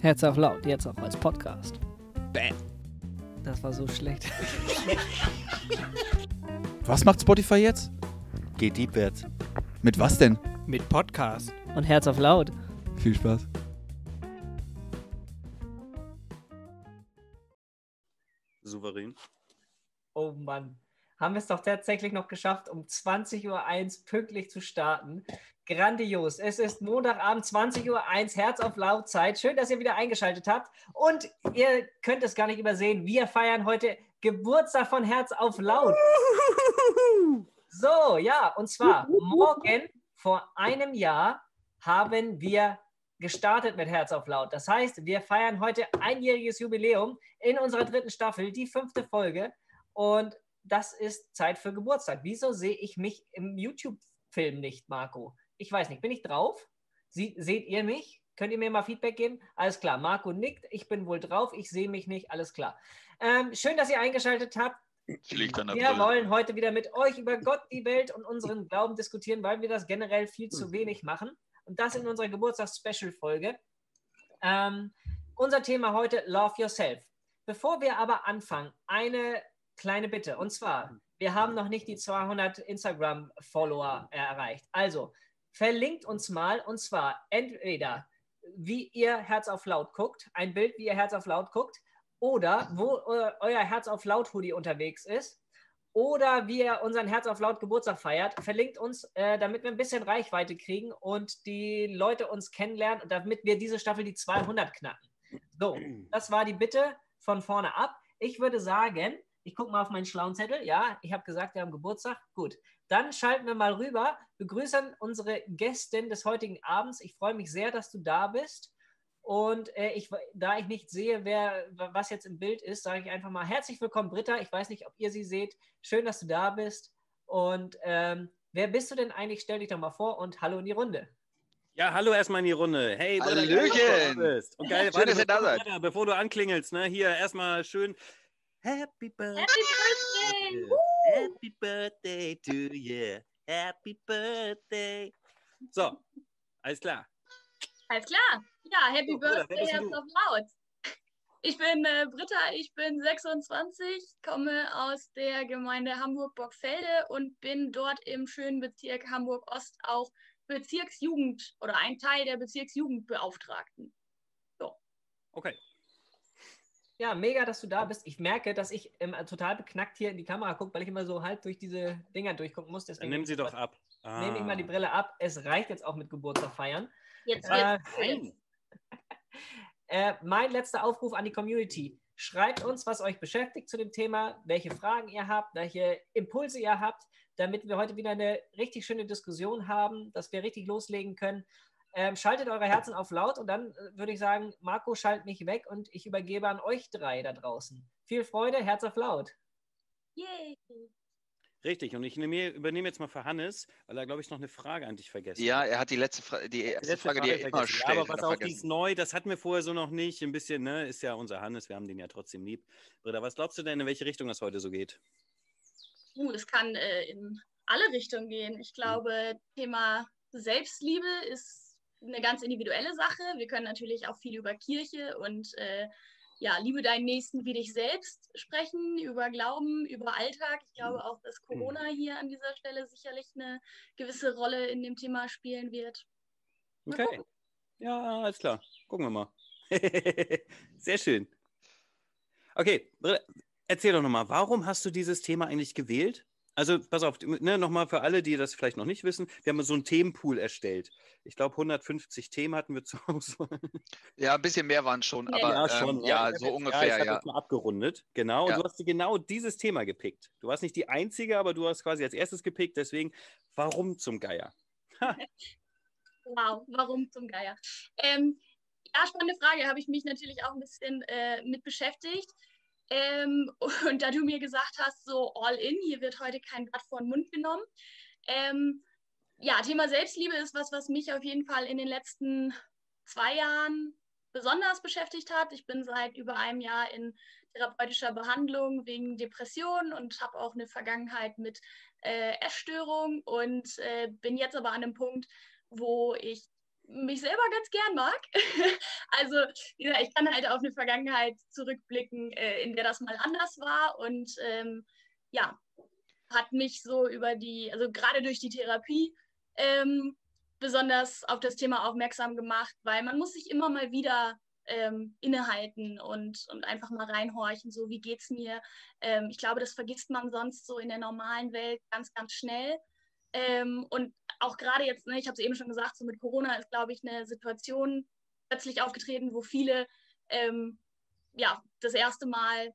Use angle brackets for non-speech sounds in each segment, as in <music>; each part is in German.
Herz auf laut, jetzt auch als Podcast. Bam. Das war so schlecht. <laughs> Was macht Spotify jetzt? Geht deepwärts. Mit was denn? Mit Podcast. Und Herz auf laut. Viel Spaß. Souverän. Oh Mann. Haben wir es doch tatsächlich noch geschafft, um 20.01 Uhr pünktlich zu starten. Grandios. Es ist Montagabend, 20.01 Uhr, Herz auf Lautzeit. Schön, dass ihr wieder eingeschaltet habt. Und ihr könnt es gar nicht übersehen. Wir feiern heute Geburtstag von Herz auf Laut. So, ja, und zwar morgen vor einem Jahr haben wir gestartet mit Herz auf Laut. Das heißt, wir feiern heute einjähriges Jubiläum in unserer dritten Staffel, die fünfte Folge. Und das ist Zeit für Geburtstag. Wieso sehe ich mich im YouTube-Film nicht, Marco? Ich weiß nicht, bin ich drauf? Sie, seht ihr mich? Könnt ihr mir mal Feedback geben? Alles klar, Marco nickt, ich bin wohl drauf, ich sehe mich nicht, alles klar. Ähm, schön, dass ihr eingeschaltet habt. Wir wollen heute wieder mit euch über Gott, die Welt und unseren Glauben diskutieren, weil wir das generell viel Hm. zu wenig machen. Und das in unserer Geburtstags-Special-Folge. Ähm, unser Thema heute, Love Yourself. Bevor wir aber anfangen, eine kleine Bitte. Und zwar, wir haben noch nicht die 200 Instagram-Follower erreicht. Also, verlinkt uns mal. Und zwar entweder, wie ihr Herz auf Laut guckt, ein Bild, wie ihr Herz auf Laut guckt, oder wo eu- euer Herz auf Laut Hoodie unterwegs ist oder wie ihr unseren Herz auf Laut Geburtstag feiert, verlinkt uns, äh, damit wir ein bisschen Reichweite kriegen und die Leute uns kennenlernen und damit wir diese Staffel die 200 knacken. So, <clears throat> das war die Bitte von vorne ab. Ich würde sagen, ich gucke mal auf meinen schlauen Zettel. Ja, ich habe gesagt, wir haben Geburtstag. Gut, dann schalten wir mal rüber, begrüßen unsere Gästin des heutigen Abends. Ich freue mich sehr, dass du da bist. Und äh, ich, da ich nicht sehe, wer, was jetzt im Bild ist, sage ich einfach mal herzlich willkommen, Britta. Ich weiß nicht, ob ihr sie seht. Schön, dass du da bist. Und ähm, wer bist du denn eigentlich? Stell dich doch mal vor und hallo in die Runde. Ja, hallo erstmal in die Runde. Hey, Bruder, Hallöchen. dass du da bist. Und geil, Schön, dass ihr da bevor, seid. Bevor du anklingelst, ne, hier erstmal schön Happy Birthday. Happy Birthday! Happy Birthday to you. Happy Birthday. So, alles klar. Alles klar. Ja, Happy So, Bruder, Birthday, du? auf laut. Ich bin äh, Britta, ich bin 26, komme aus der Gemeinde Hamburg-Borgfelde und bin dort im schönen Bezirk Hamburg-Ost auch Bezirksjugend oder ein Teil der Bezirksjugendbeauftragten. Okay. Ja, mega, dass du da bist. Ich merke, dass ich ähm, total beknackt hier in die Kamera gucke, weil ich immer so halb durch diese Dinger durchgucken muss. Dann Deswegen nimm sie doch ab. Nehme ich mal die Ah. Brille ab. Es reicht jetzt auch mit Geburtstag feiern. Jetzt Äh, wird Nein. <laughs> Äh, mein letzter Aufruf an die Community. Schreibt uns, was euch beschäftigt zu dem Thema, welche Fragen ihr habt, welche Impulse ihr habt, damit wir heute wieder eine richtig schöne Diskussion haben, dass wir richtig loslegen können. Ähm, schaltet eure Herzen auf laut und dann äh, würde ich sagen, Marco, schalt mich weg und ich übergebe an euch drei da draußen. Viel Freude, Herz auf laut. Yay. Richtig, und ich nehme, übernehme jetzt mal für Hannes, weil er, glaube ich, noch eine Frage an dich vergessen Ja, er hat die letzte, Fra die Die erste letzte Frage, die er Frage immer vergessen. stellt. Ja, aber er die ist vergessen. neu, das hatten wir vorher so noch nicht. Ein bisschen, ne? Ist ja unser Hannes, wir haben den ja trotzdem lieb. Britta, was glaubst du denn, in welche Richtung das heute so geht? Uh, das kann äh, in alle Richtungen gehen. Ich glaube, Thema Selbstliebe ist eine ganz individuelle Sache. Wir können natürlich auch viel über Kirche und äh, ja, liebe deinen Nächsten wie dich selbst sprechen, über Glauben, über Alltag. Ich glaube auch, dass Corona hier an dieser Stelle sicherlich eine gewisse Rolle in dem Thema spielen wird. Mal Okay. gucken. Ja, alles klar. Gucken wir mal. <laughs> Sehr schön. Okay, erzähl doch nochmal, warum hast du dieses Thema eigentlich gewählt? Also, pass auf, ne, nochmal für alle, die das vielleicht noch nicht wissen, wir haben so einen Themenpool erstellt. Ich glaube, 150 Themen hatten wir <laughs> zur Auswahl. Ja, ein bisschen mehr waren schon, Ja, aber Ja, ähm, schon. ja, Ich hab so jetzt- ungefähr, ich habe ja. mal abgerundet. Genau. Und Ja. du hast genau dieses Thema gepickt. Du warst nicht die Einzige, aber du hast quasi als erstes gepickt. Deswegen, warum zum Geier? <laughs> Wow, warum zum Geier? Ähm, ja, spannende Frage, habe ich mich natürlich auch ein bisschen äh, mit beschäftigt. Ähm, <laughs> und da du mir gesagt hast, so all in, hier wird heute kein Blatt vor den Mund genommen. Ähm, ja, Thema Selbstliebe ist was, was mich auf jeden Fall in den letzten zwei Jahren besonders beschäftigt hat. Ich bin seit über einem Jahr in therapeutischer Behandlung wegen Depressionen und habe auch eine Vergangenheit mit äh, Essstörung und äh, bin jetzt aber an einem Punkt, wo ich mich selber ganz gern mag. <laughs> also ja, ich kann halt auf eine Vergangenheit zurückblicken, äh, in der das mal anders war und ähm, ja, hat mich so über die, also gerade durch die Therapie ähm, besonders auf das Thema aufmerksam gemacht, weil man muss sich immer mal wieder ähm, innehalten und, und einfach mal reinhorchen, so wie geht's mir. Ähm, ich glaube, das vergisst man sonst so in der normalen Welt ganz, ganz schnell. Ähm, und auch gerade jetzt, ne, ich habe es eben schon gesagt, so mit Corona ist, glaube ich, eine Situation plötzlich aufgetreten, wo viele ähm, ja, das erste Mal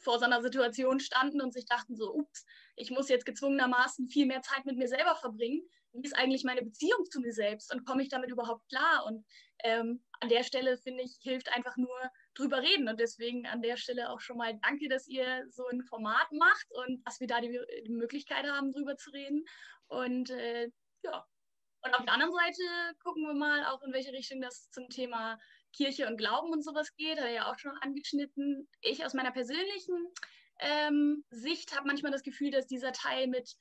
vor so einer Situation standen und sich dachten so, ups, ich muss jetzt gezwungenermaßen viel mehr Zeit mit mir selber verbringen. Wie ist eigentlich meine Beziehung zu mir selbst und komme ich damit überhaupt klar? Und ähm, an der Stelle, finde ich, hilft einfach nur drüber reden. Und deswegen an der Stelle auch schon mal danke, dass ihr so ein Format macht und dass wir da die, die Möglichkeit haben, drüber zu reden. Und äh, ja. Und auf der anderen Seite gucken wir mal auch, in welche Richtung das zum Thema Kirche und Glauben und sowas geht. Hat er ja auch schon angeschnitten. Ich aus meiner persönlichen ähm, Sicht habe manchmal das Gefühl, dass dieser Teil mit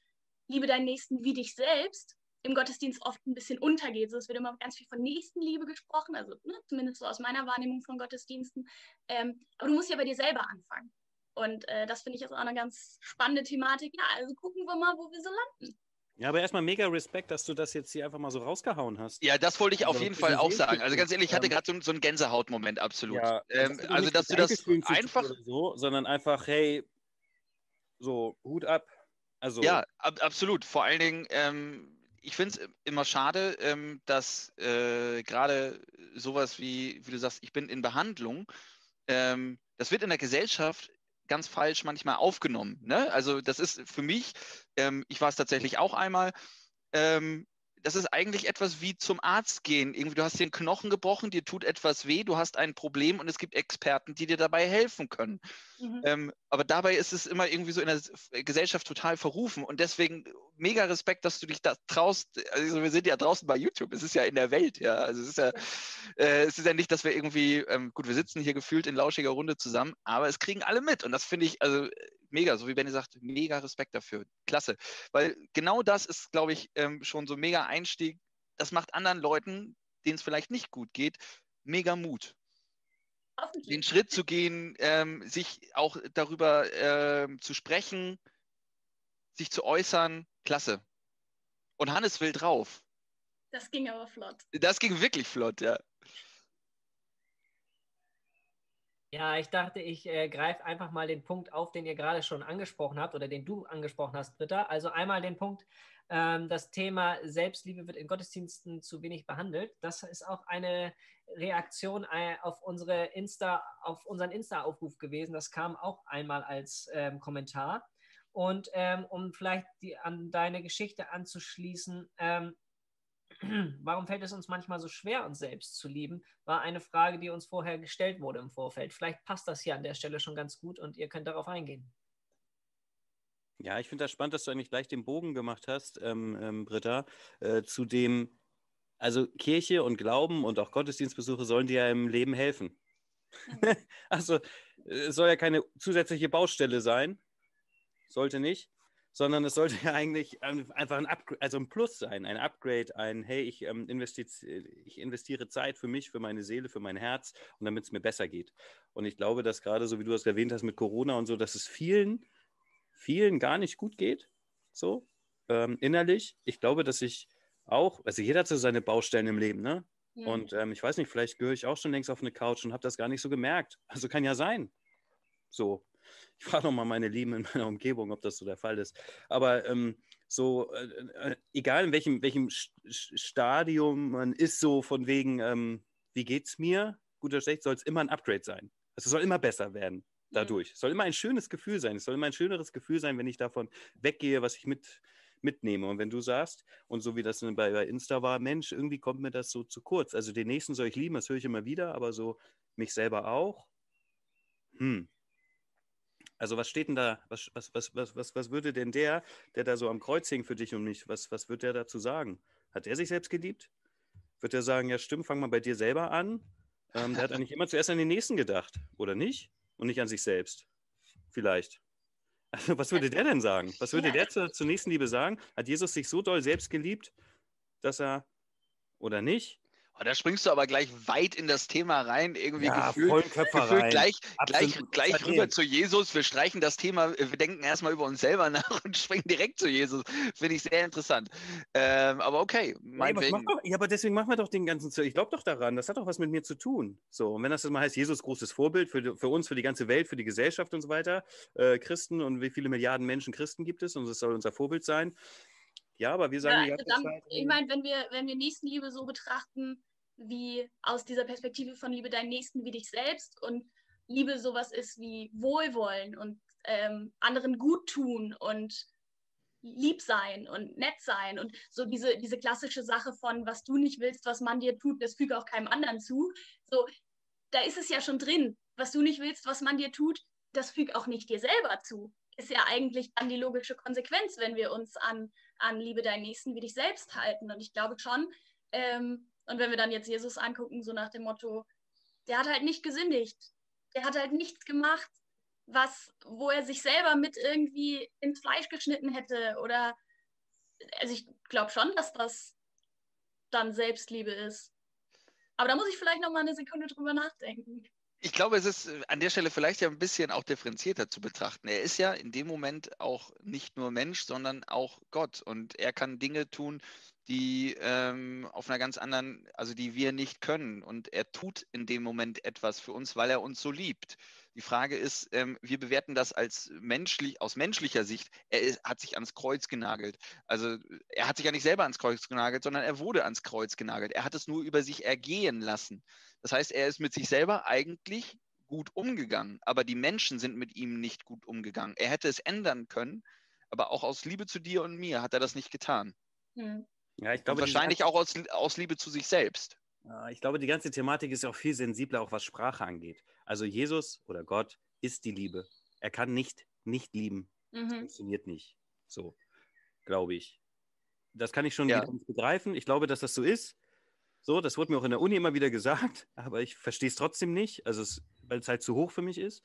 Liebe deinen Nächsten wie dich selbst im Gottesdienst oft ein bisschen untergeht. So, es wird immer ganz viel von Nächstenliebe gesprochen, also ne, zumindest so aus meiner Wahrnehmung von Gottesdiensten. Ähm, aber du musst ja bei dir selber anfangen. Und äh, das finde ich jetzt auch eine ganz spannende Thematik. Ja, also gucken wir mal, wo wir so landen. Ja, aber erstmal mega Respekt, dass du das jetzt hier einfach mal so rausgehauen hast. Ja, das wollte ich auf also, jeden Fall auch sagen. Also ganz ehrlich, ich hatte gerade so, so einen Gänsehautmoment, absolut. Ja, ähm, also, dass du das einfach. So, sondern einfach, hey, so, Hut ab. Also, ja, ab, absolut. Vor allen Dingen, ähm, ich finde es immer schade, ähm, dass äh, gerade sowas wie, wie du sagst, ich bin in Behandlung, ähm, das wird in der Gesellschaft ganz falsch manchmal aufgenommen. Ne? Also das ist für mich, ähm, ich war es tatsächlich auch einmal, ähm, das ist eigentlich etwas wie zum Arzt gehen. Irgendwie, du hast dir einen Knochen gebrochen, dir tut etwas weh, du hast ein Problem und es gibt Experten, die dir dabei helfen können. Mhm. Ähm, aber dabei ist es immer irgendwie so in der Gesellschaft total verrufen und deswegen mega Respekt, dass du dich da traust. Also wir sind ja draußen bei YouTube, es ist ja in der Welt, ja. Also es ist ja, äh, es ist ja nicht, dass wir irgendwie, ähm, gut, wir sitzen hier gefühlt in lauschiger Runde zusammen, aber es kriegen alle mit und das finde ich, also mega, so wie Benny sagt, mega Respekt dafür. Klasse. Weil genau das ist, glaube ich, ähm, schon so mega Einstieg. Das macht anderen Leuten, denen es vielleicht nicht gut geht, mega Mut. Den Schritt zu gehen, ähm, sich auch darüber ähm, zu sprechen, sich zu äußern, klasse. Und Hannes will drauf. Das ging aber flott. Das ging wirklich flott, ja. Ja, ich dachte, ich äh, greife einfach mal den Punkt auf, den ihr gerade schon angesprochen habt oder den du angesprochen hast, Britta. Also einmal den Punkt, das Thema Selbstliebe wird in Gottesdiensten zu wenig behandelt. Das ist auch eine Reaktion äh, auf unsere Insta, auf unseren Insta-Aufruf gewesen. Das kam auch einmal als ähm, Kommentar. Und ähm, um vielleicht die, an deine Geschichte anzuschließen, ähm, <clears throat> Warum fällt es uns manchmal so schwer, uns selbst zu lieben? War eine Frage, die uns vorher gestellt wurde im Vorfeld. Vielleicht passt das hier an der Stelle schon ganz gut und ihr könnt darauf eingehen. Ja, ich finde das spannend, dass du eigentlich gleich den Bogen gemacht hast, ähm, ähm, Britta, äh, zu dem, also Kirche und Glauben und auch Gottesdienstbesuche sollen dir ja im Leben helfen. Mhm. <laughs> also es soll ja keine zusätzliche Baustelle sein, sollte nicht sondern es sollte ja eigentlich einfach ein, Upgrade, also ein Plus sein, ein Upgrade, ein Hey, ich, ähm, investiere, ich investiere Zeit für mich, für meine Seele, für mein Herz und damit es mir besser geht. Und ich glaube, dass gerade so wie du das erwähnt hast mit Corona und so, dass es vielen, vielen gar nicht gut geht, so ähm, innerlich. Ich glaube, dass ich auch, also jeder hat so seine Baustellen im Leben, ne? Ja. Und ähm, ich weiß nicht, vielleicht gehöre ich auch schon längst auf eine Couch und habe das gar nicht so gemerkt. Also kann ja sein. So. Ich frage nochmal meine Lieben in meiner Umgebung, ob das so der Fall ist. Aber ähm, so, äh, äh, egal in welchem, welchem Stadium man ist, so von wegen, ähm, wie geht's mir, gut oder schlecht, soll es immer ein Upgrade sein. Also es soll immer besser werden dadurch. Es soll immer ein schönes Gefühl sein. Es soll immer ein schöneres Gefühl sein, wenn ich davon weggehe, was ich mit, mitnehme. Und wenn du sagst, und so wie das bei, Insta war, Mensch, irgendwie kommt mir das so zu kurz. Also den nächsten soll ich lieben, das höre ich immer wieder, aber so mich selber auch. Hm, also was steht denn da, was, was, was, was, was, was würde denn der, der da so am Kreuz hing für dich und mich, was, was wird der dazu sagen? Hat er sich selbst geliebt? Wird er sagen, ja stimmt, fang mal bei dir selber an? Ähm, der hat eigentlich immer zuerst an den Nächsten gedacht, oder nicht? Und nicht an sich selbst. Vielleicht. Also was würde der denn sagen? Was würde der zur, zur Nächstenliebe sagen? Hat Jesus sich so doll selbst geliebt, dass er, oder nicht? Oh, da springst du aber gleich weit in das Thema rein, irgendwie Ja, gefühlt, gefühlt rein. gleich, gleich, Absolut. gleich rüber zu Jesus. Wir streichen das Thema, wir denken erstmal über uns selber <laughs> nach und springen direkt zu Jesus. Finde ich sehr interessant. Ähm, aber okay, Ja, meinetwegen. mach doch, ja, aber deswegen machen wir doch den ganzen Zeug. Ich glaube doch daran, das hat doch was mit mir zu tun. So, und wenn das jetzt mal heißt, Jesus großes Vorbild für, für uns, für die ganze Welt, für die Gesellschaft und so weiter, äh, Christen und wie viele Milliarden Menschen Christen gibt es und das soll unser Vorbild sein. Ja, aber wir sagen Ja, die ganze dann, Zeit. ich meine, wenn wir, wenn wir Nächstenliebe so betrachten, wie aus dieser Perspektive von Liebe deinen Nächsten wie dich selbst und Liebe sowas ist wie Wohlwollen und ähm, anderen gut tun und lieb sein und nett sein und so diese, diese klassische Sache von, was du nicht willst, was man dir tut, das füge auch keinem anderen zu. So, da ist es ja schon drin. Was du nicht willst, was man dir tut, das füg auch nicht dir selber zu. Ist ja eigentlich dann die logische Konsequenz, wenn wir uns an, an Liebe deinen Nächsten wie dich selbst halten. Und ich glaube schon, ähm, und wenn wir dann jetzt Jesus angucken, so nach dem Motto, der hat halt nicht gesündigt. Der hat halt nichts gemacht, was, wo er sich selber mit irgendwie ins Fleisch geschnitten hätte. Oder also ich glaube schon, dass das dann Selbstliebe ist. Aber da muss ich vielleicht noch mal eine Sekunde drüber nachdenken. Ich glaube, es ist äh, an der Stelle vielleicht ja ein bisschen auch differenzierter zu betrachten. Er ist ja in dem Moment auch nicht nur Mensch, sondern auch Gott. Und er kann Dinge tun, die ähm, auf einer ganz anderen, also die wir nicht können. Und er tut in dem Moment etwas für uns, weil er uns so liebt. Die Frage ist, ähm, wir bewerten das als menschlich, aus menschlicher Sicht. Er ist, hat sich ans Kreuz genagelt. Also er hat sich ja nicht selber ans Kreuz genagelt, sondern er wurde ans Kreuz genagelt. Er hat es nur über sich ergehen lassen. Das heißt, er ist mit sich selber eigentlich gut umgegangen, aber die Menschen sind mit ihm nicht gut umgegangen. Er hätte es ändern können, aber auch aus Liebe zu dir und mir hat er das nicht getan. Hm. Ja, ich Und glaube, diese wahrscheinlich auch aus, aus Liebe zu sich selbst. Ja, Ich glaube, die ganze Thematik ist auch viel sensibler, auch was Sprache angeht. Also Jesus oder Gott ist die Liebe. Er kann nicht nicht lieben. Mhm. Funktioniert nicht. So, glaube ich. Das kann ich schon Ja. begreifen. Ich glaube, dass das so ist. So, das wurde mir auch in der Uni immer wieder gesagt, <laughs> aber ich verstehe es trotzdem nicht, also es, weil es halt zu hoch für mich ist.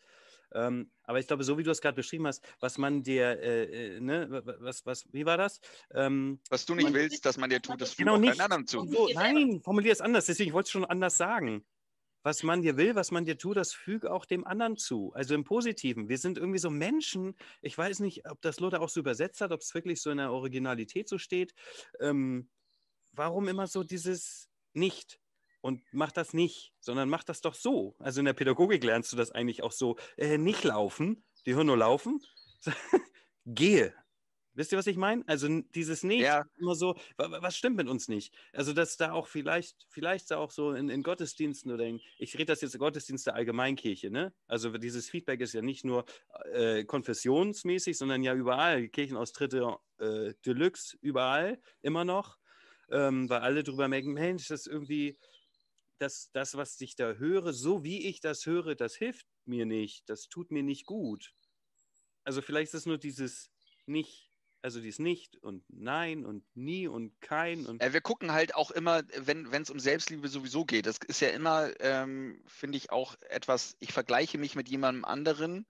Ähm, aber ich glaube, so wie du es gerade beschrieben hast, was man dir, äh, äh, ne, wa- wa- was, was, wie war das? Ähm, Was du nicht willst, dass man dir tut, das Genau auch nicht. keinen anderen zu. So, nein, formulier es anders. Deswegen wollte ich es schon anders sagen. Was man dir will, was man dir tut, das füge auch dem anderen zu. Also im Positiven. Wir sind irgendwie so Menschen. Ich weiß nicht, ob das Lothar auch so übersetzt hat, ob es wirklich so in der Originalität so steht. Ähm, warum immer so dieses Nicht? Und mach das nicht, sondern mach das doch so. Also in der Pädagogik lernst du das eigentlich auch so. Äh, nicht laufen, die hören nur laufen. <laughs> Gehe. Wisst ihr, was ich meine? Also dieses Nicht, Ja. immer so, wa- wa- was stimmt mit uns nicht? Also, dass da auch vielleicht, vielleicht da auch so in, in Gottesdiensten oder in, ich rede das jetzt Gottesdienst der Allgemeinkirche, ne? Also dieses Feedback ist ja nicht nur äh, konfessionsmäßig, sondern ja überall, Kirchenaustritte äh, Deluxe, überall, immer noch, ähm, weil alle drüber merken, Mensch, das ist irgendwie, das, das, was ich da höre, so wie ich das höre, das hilft mir nicht, das tut mir nicht gut. Also vielleicht ist es nur dieses nicht, also dieses Nicht und Nein und nie und kein und Äh, wir gucken halt auch immer, wenn es um Selbstliebe sowieso geht. Das ist ja immer, ähm, finde ich, auch etwas, ich vergleiche mich mit jemandem anderen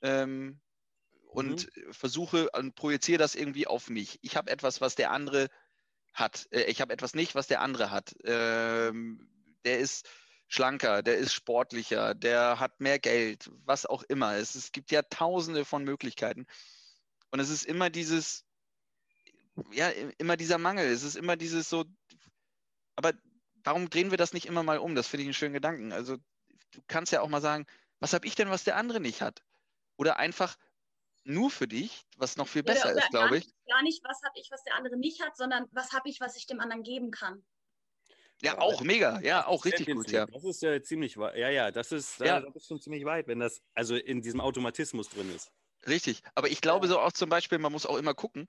ähm, und versuche und projiziere das irgendwie auf mich. Ich habe etwas, was der andere hat. Äh, ich habe etwas nicht, was der andere hat. Ähm, der ist schlanker, der ist sportlicher, der hat mehr Geld, was auch immer. Es, es gibt ja tausende von Möglichkeiten. Und es ist immer dieses, ja, immer dieser Mangel. Es ist immer dieses so, aber warum drehen wir das nicht immer mal um? Das finde ich einen schönen Gedanken. Also du kannst ja auch mal sagen, was habe ich denn, was der andere nicht hat? Oder einfach nur für dich, was noch viel besser oder, ist, glaube ich. Gar nicht, was habe ich, was der andere nicht hat, sondern was habe ich, was ich dem anderen geben kann. Ja, auch mega. Ja, auch richtig gut, ja. Das ist ja ziemlich weit. Ja, ja, das ist, da, Ja. das ist schon ziemlich weit, wenn das also in diesem Automatismus drin ist. Richtig. Aber ich glaube so auch zum Beispiel, man muss auch immer gucken,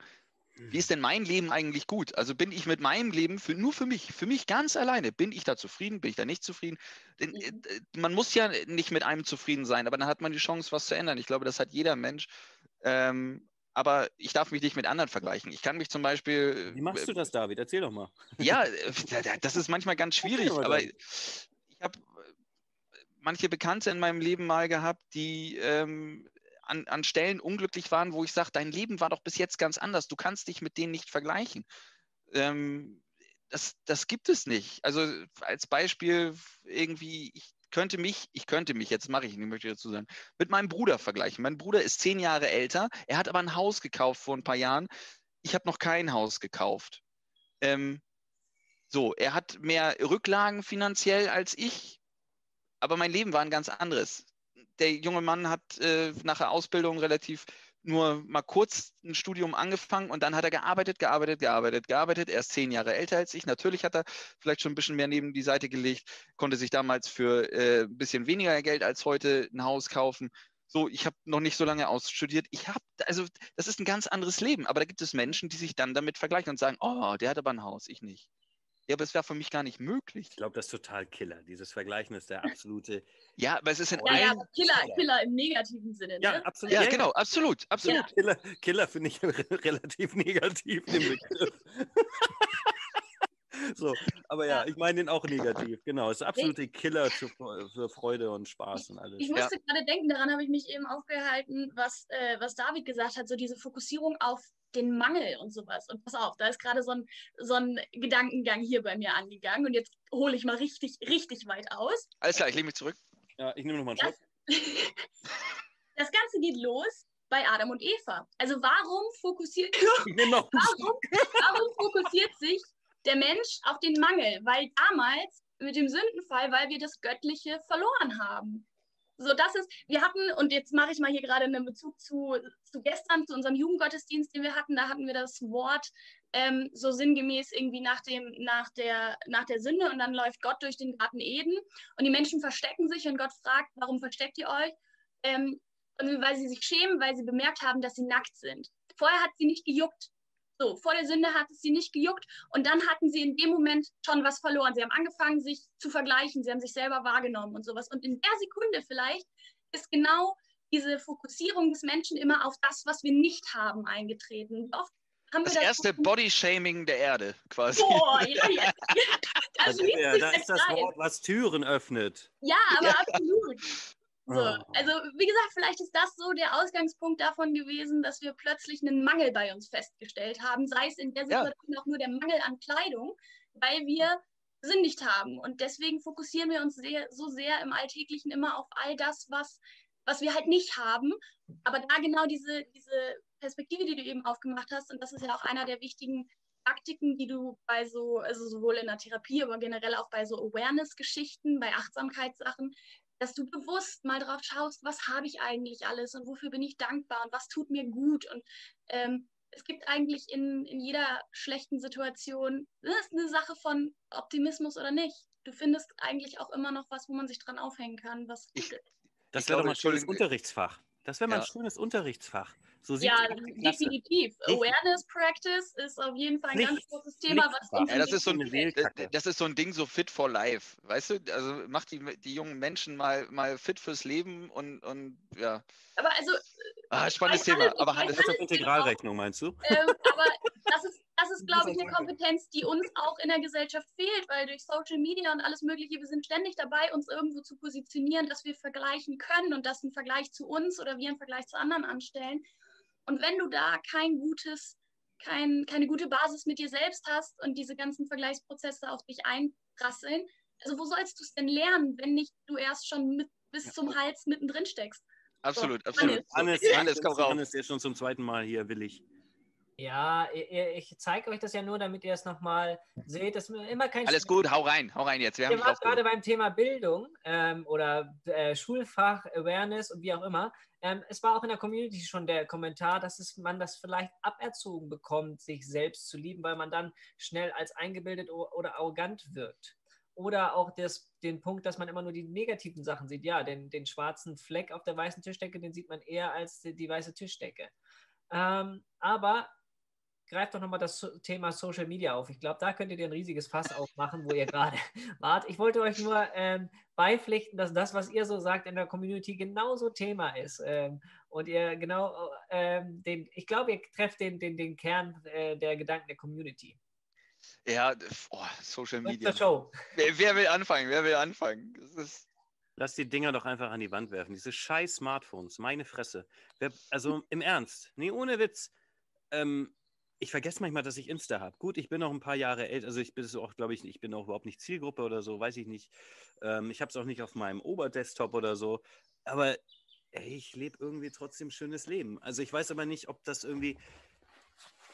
wie ist denn mein Leben eigentlich gut? Also bin ich mit meinem Leben für, nur für mich, für mich ganz alleine, bin ich da zufrieden, bin ich da nicht zufrieden? Denn, äh, Mhm. äh, man muss ja nicht mit einem zufrieden sein, aber dann hat man die Chance, was zu ändern. Ich glaube, das hat jeder Mensch. Ähm, aber ich darf mich nicht mit anderen vergleichen. Ich kann mich zum Beispiel. Wie machst du das, David? Erzähl doch mal. Ja, <laughs> äh, da- da- das ist manchmal ganz schwierig, mal aber ich habe manche Bekannte in meinem Leben mal gehabt, die ähm, an, an Stellen unglücklich waren, wo ich sage, dein Leben war doch bis jetzt ganz anders. Du kannst dich mit denen nicht vergleichen. Ähm, das, das gibt es nicht. Also als Beispiel irgendwie, ich könnte mich, ich könnte mich, jetzt mache ich nicht, möchte ich dazu sagen, mit meinem Bruder vergleichen. Mein Bruder ist zehn Jahre älter, er hat aber ein Haus gekauft vor ein paar Jahren. Ich habe noch kein Haus gekauft. Ähm, so, er hat mehr Rücklagen finanziell als ich, aber mein Leben war ein ganz anderes. Der junge Mann hat äh, nach der Ausbildung relativ nur mal kurz ein Studium angefangen und dann hat er gearbeitet, gearbeitet, gearbeitet, gearbeitet. Er ist zehn Jahre älter als ich. Natürlich hat er vielleicht schon ein bisschen mehr neben die Seite gelegt, konnte sich damals für äh, ein bisschen weniger Geld als heute ein Haus kaufen. So, ich habe noch nicht so lange ausstudiert. Ich habe, also das ist ein ganz anderes Leben. Aber da gibt es Menschen, die sich dann damit vergleichen und sagen, oh, der hat aber ein Haus, ich nicht. Ja, aber es wäre für mich gar nicht möglich. Ich glaube, das ist total Killer. Dieses Vergleichen ist der absolute. Ja, aber es ist in Ja, ja, allen. Killer, Killer im negativen Sinne. Ja, Ne? absolut. Ja, genau, absolut, absolut. Ja. Killer, Killer finde ich <laughs> relativ negativ, den Begriff. <laughs> so, aber ja, ich meine den auch negativ. Genau, es ist absolute Killer zu, für Freude und Spaß und alles. Ich musste gerade denken, daran habe ich mich eben aufgehalten, was, äh, was David gesagt hat, so diese Fokussierung auf den Mangel und sowas. Und pass auf, da ist gerade so ein, so ein Gedankengang hier bei mir angegangen und jetzt hole ich mal richtig, richtig weit aus. Alles klar, ich lege mich zurück. Ja, ich nehme nochmal einen Schluck. <laughs> das Ganze geht los bei Adam und Eva. Also warum fokussiert, <laughs> warum, warum fokussiert sich der Mensch auf den Mangel? Weil damals mit dem Sündenfall, weil wir das Göttliche verloren haben. So, das ist, wir hatten, und jetzt mache ich mal hier gerade einen Bezug zu, zu gestern, zu unserem Jugendgottesdienst, den wir hatten, da hatten wir das Wort ähm, so sinngemäß irgendwie nach, dem, nach, der, nach der Sünde und dann läuft Gott durch den Garten Eden und die Menschen verstecken sich und Gott fragt, warum versteckt ihr euch? Ähm, weil sie sich schämen, weil sie bemerkt haben, dass sie nackt sind. Vorher hat sie nicht gejuckt. So, vor der Sünde hat es sie nicht gejuckt und dann hatten sie in dem Moment schon was verloren. Sie haben angefangen, sich zu vergleichen, sie haben sich selber wahrgenommen und sowas. Und in der Sekunde vielleicht ist genau diese Fokussierung des Menschen immer auf das, was wir nicht haben, eingetreten. Oft haben Das wir erste Bodyshaming der Erde, quasi. Boah, ja, ja. <laughs> Da Da, schließt ja, sich da der ist das. Wort, was Türen öffnet. Ja, aber absolut. So, Ah. also wie gesagt, vielleicht ist das so der Ausgangspunkt davon gewesen, dass wir plötzlich einen Mangel bei uns festgestellt haben, sei es in der Ja. Situation auch nur der Mangel an Kleidung, weil wir sündigt haben. Und deswegen fokussieren wir uns sehr, so sehr im Alltäglichen immer auf all das, was, was wir halt nicht haben. Aber da genau diese, diese Perspektive, die du eben aufgemacht hast, und das ist ja auch einer der wichtigen Praktiken, die du bei so, also sowohl in der Therapie, aber generell auch bei so Awareness-Geschichten, bei Achtsamkeitssachen, dass du bewusst mal drauf schaust, was habe ich eigentlich alles und wofür bin ich dankbar und was tut mir gut. Und ähm, es gibt eigentlich in, in jeder schlechten Situation, das ist eine Sache von Optimismus oder nicht. Du findest eigentlich auch immer noch was, wo man sich dran aufhängen kann, was Ich- gut ist. Das wäre doch mal ein schönes Unterrichtsfach. Das wäre mal Ja. ein schönes Unterrichtsfach. So Ja, definitiv. Awareness Practice ist auf jeden Fall ein ganz Nichts- großes Thema, was uns Ja, das ist so ein, Seelkacke. das ist so ein Ding, so fit for life. Weißt du, also macht die, die jungen Menschen mal, mal fit fürs Leben und, und ja. aber also Ah, spannendes Thema. alles, Aber Hannes, Das ist auf Integralrechnung, meinst du? ähm, aber das ist, das ist <laughs> glaube ich, eine Kompetenz, die uns auch in der Gesellschaft fehlt, weil durch Social Media und alles Mögliche, wir sind ständig dabei, uns irgendwo zu positionieren, dass wir vergleichen können und das ein Vergleich zu uns oder wir einen Vergleich zu anderen anstellen. Und wenn du da kein gutes, kein, keine gute Basis mit dir selbst hast und diese ganzen Vergleichsprozesse auf dich einprasseln, also wo sollst du es denn lernen, wenn nicht du erst schon mit, bis zum Hals mittendrin steckst? absolut, So, absolut. Hannes, Hannes, Hannes, komm raus. Hannes ist schon zum zweiten Mal hier willig. Ja, ich zeige euch das ja nur, damit ihr es nochmal seht. Das immer kein Alles gut, hau rein, hau rein jetzt. Wir wart gerade beim Thema Bildung ähm, oder äh, Schulfach, Awareness und wie auch immer. Ähm, es war auch in der Community schon der Kommentar, dass es, man das vielleicht aberzogen bekommt, sich selbst zu lieben, weil man dann schnell als eingebildet oder arrogant wirkt. Oder auch das, den Punkt, dass man immer nur die negativen Sachen sieht. Ja, den, den schwarzen Fleck auf der weißen Tischdecke, den sieht man eher als die, die weiße Tischdecke. Ähm, aber greift doch nochmal das Thema Social Media auf. Ich glaube, da könntet ihr ein riesiges Fass aufmachen, wo ihr gerade <laughs> wart. Ich wollte euch nur ähm, beipflichten, dass das, was ihr so sagt in der Community, genauso Thema ist. Ähm, und ihr genau ähm, den, ich glaube, ihr trefft den, den, den Kern äh, der Gedanken der Community. Ja, oh, Social Mit Media. der Show. Wer, wer will anfangen? Wer will anfangen? Das ist, Lass die Dinger doch einfach an die Wand werfen. Diese scheiß Smartphones, meine Fresse. Wer, also im Ernst, nee, ohne Witz. Ähm, ich vergesse manchmal, dass ich Insta habe. Gut, ich bin noch ein paar Jahre älter, also ich bin so auch, glaube ich, ich bin auch überhaupt nicht Zielgruppe oder so, weiß ich nicht. Ähm, ich habe es auch nicht auf meinem Oberdesktop oder so. Aber ey, ich lebe irgendwie trotzdem ein schönes Leben. Also ich weiß aber nicht, ob das irgendwie.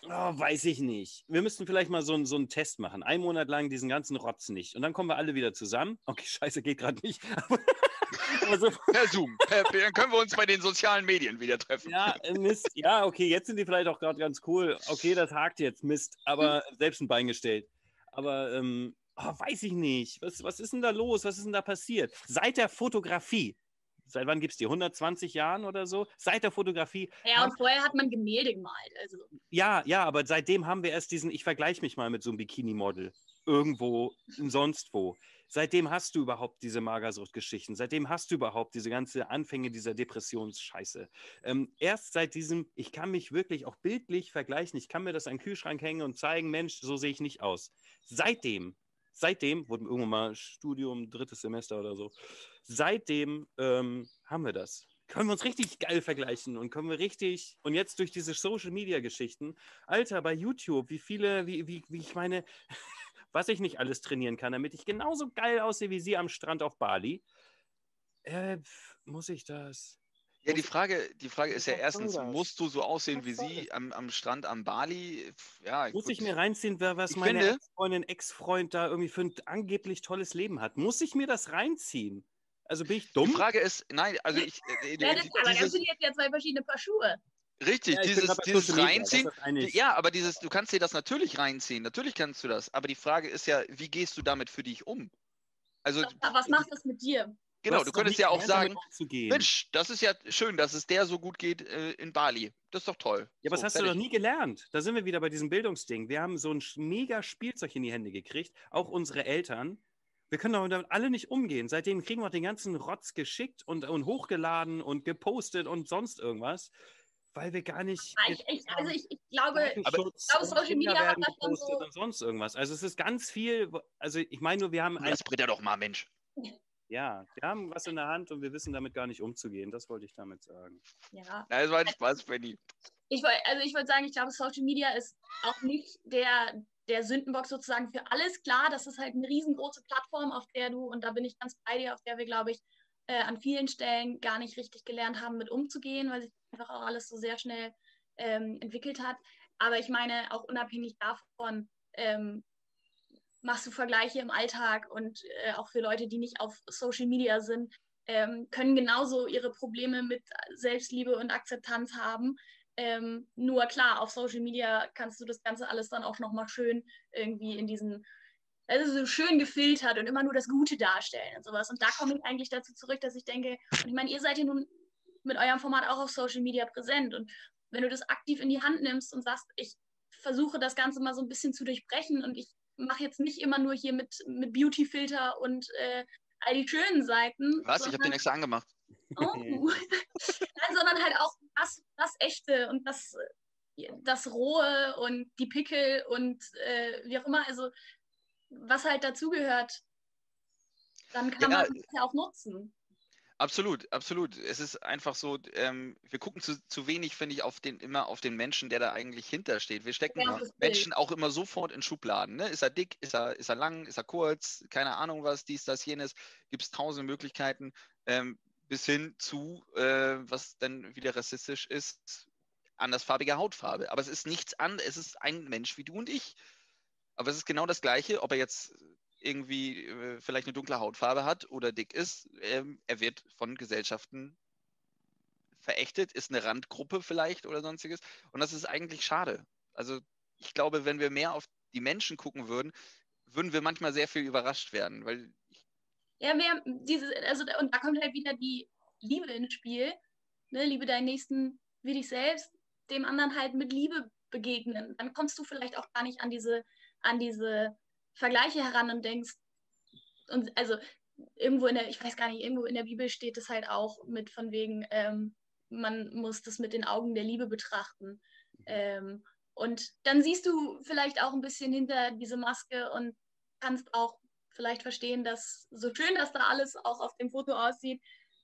Oh, weiß ich nicht. Wir müssten vielleicht mal so, einen- so einen Test machen. Einen Monat lang diesen ganzen Rotz nicht. Und dann kommen wir alle wieder zusammen. Okay, <laughs> scheiße, geht gerade nicht. <laughs> Aber, aber so, Per Zoom. Per, dann können wir uns bei den sozialen Medien wieder treffen. ja, äh, Mist. Ja, okay, jetzt sind die vielleicht auch gerade ganz cool. Okay, das hakt jetzt, Mist. Aber selbst ein Bein gestellt. Aber ähm, oh, weiß ich nicht. Was, was ist denn da los? Was ist denn da passiert? Seit der Fotografie. Seit wann gibt es die? 120 Jahren oder so? Seit der Fotografie. Ja, und vorher hat man Gemälde gemalt. Also, Ja, ja, aber seitdem haben wir erst diesen, ich vergleiche mich mal mit so einem Bikini-Model. Irgendwo, sonst wo. Seitdem hast du überhaupt diese Magersucht-Geschichten. Seitdem hast du überhaupt diese ganze Anfänge dieser Depressionsscheiße. Ähm, erst seit diesem, ich kann mich wirklich auch bildlich vergleichen. Ich kann mir das an den Kühlschrank hängen und zeigen, Mensch, so sehe ich nicht aus. Seitdem, seitdem, wurde irgendwann mal Studium, drittes Semester oder so. Seitdem ähm, haben wir das. Können wir uns richtig geil vergleichen und können wir richtig, und jetzt durch diese Social Media Geschichten, Alter, bei YouTube, wie viele, wie, wie, wie ich meine, <laughs> was ich nicht alles trainieren kann, damit ich genauso geil aussehe wie sie am Strand auf Bali. Äh, muss ich das? Ja, die Frage, die Frage ist ja erstens, musst du so aussehen wie sie am, am Strand am Bali? Ja, Muss gut. ich mir reinziehen, wer, was Ich meine finde- Ex-Freundin, Ex-Freund da irgendwie für ein angeblich tolles Leben hat? Muss ich mir das reinziehen? Also bin ich Die dumm? Frage ist, nein, also ich, äh, ja, das, die- aber das dieses, sind jetzt ja zwei verschiedene Paar Schuhe. Richtig, Ja, dieses, dieses Reinziehen, das eigentlich- ja, aber dieses, du kannst dir das natürlich reinziehen, natürlich kannst du das, aber die Frage ist ja, wie gehst du damit für dich um? Also, Was, was macht das mit dir? genau, hast du doch könntest ja auch sagen. Mensch, das ist ja schön, dass es der so gut geht äh, in Bali. Das ist doch toll. Ja, aber das So, hast du fertig. doch nie gelernt. Da sind wir wieder bei diesem Bildungsding. Wir haben so ein mega Spielzeug in die Hände gekriegt, auch unsere Eltern. Wir können doch damit alle nicht umgehen. Seitdem kriegen wir den ganzen Rotz geschickt und, und hochgeladen und gepostet und sonst irgendwas, weil wir gar nicht. Ich, ich, also ich, ich glaube, glaube, Social Media hat das schon so- und sonst irgendwas. Also es ist ganz viel. Also ich meine nur, wir haben Lass Britta doch mal, Mensch. <laughs> ja, wir haben was in der Hand und wir wissen damit gar nicht umzugehen. Das wollte ich damit sagen. ja. Das war ein Spaß, Benny. Ich wollte, also ich würde sagen, ich glaube, Social Media ist auch nicht der, der Sündenbock sozusagen für alles. Klar, das ist halt eine riesengroße Plattform, auf der du, und da bin ich ganz bei dir, auf der wir, glaube ich, äh, an vielen Stellen gar nicht richtig gelernt haben, mit umzugehen, weil sich einfach auch alles so sehr schnell ähm, entwickelt hat. Aber ich meine, auch unabhängig davon, ähm, machst du Vergleiche im Alltag und äh, auch für Leute, die nicht auf Social Media sind, ähm, können genauso ihre Probleme mit Selbstliebe und Akzeptanz haben. Ähm, nur klar, auf Social Media kannst du das Ganze alles dann auch nochmal schön irgendwie in diesen, also so schön gefiltert und immer nur das Gute darstellen und sowas. Und da komme ich eigentlich dazu zurück, dass ich denke, und ich meine, ihr seid ja nun mit eurem Format auch auf Social Media präsent. Und wenn du das aktiv in die Hand nimmst und sagst, ich versuche das Ganze mal so ein bisschen zu durchbrechen und ich mache jetzt nicht immer nur hier mit, mit Beauty-Filter und äh, all die schönen Seiten. Was? Ich habe den extra angemacht. Oh. <laughs> Nein, sondern halt auch das, das Echte und das, das Rohe und die Pickel und äh, wie auch immer, also was halt dazugehört, dann kann Ja. man es ja auch nutzen. Absolut, absolut. Es ist einfach so, ähm, wir gucken zu, zu wenig, finde ich, auf den, immer auf den Menschen, der da eigentlich hintersteht. Wir stecken Ja. Menschen auch immer sofort in Schubladen. Ne? Ist er dick, ist er, ist er lang, ist er kurz, keine Ahnung was, dies, das, jenes. Gibt es tausend Möglichkeiten, ähm, bis hin zu, äh, was dann wieder rassistisch ist, andersfarbige Hautfarbe. Aber es ist nichts anderes, es ist ein Mensch wie du und ich. Aber es ist genau das Gleiche, ob er jetzt irgendwie äh, vielleicht eine dunkle Hautfarbe hat oder dick ist. Ähm, er wird von Gesellschaften verächtet, ist eine Randgruppe vielleicht oder sonstiges. Und das ist eigentlich schade. Also ich glaube, wenn wir mehr auf die Menschen gucken würden, würden wir manchmal sehr viel überrascht werden, weil Ja, mehr diese, also und da kommt halt wieder die Liebe ins Spiel. Ne? Liebe deinen Nächsten wie dich selbst, dem anderen halt mit Liebe begegnen. Dann kommst du vielleicht auch gar nicht an diese, an diese Vergleiche heran und denkst, und also irgendwo in der, ich weiß gar nicht, irgendwo in der Bibel steht es halt auch mit von wegen, ähm, man muss das mit den Augen der Liebe betrachten. Ähm, und dann siehst du vielleicht auch ein bisschen hinter diese Maske und kannst auch vielleicht verstehen, dass so schön, dass da alles auch auf dem Foto aussieht,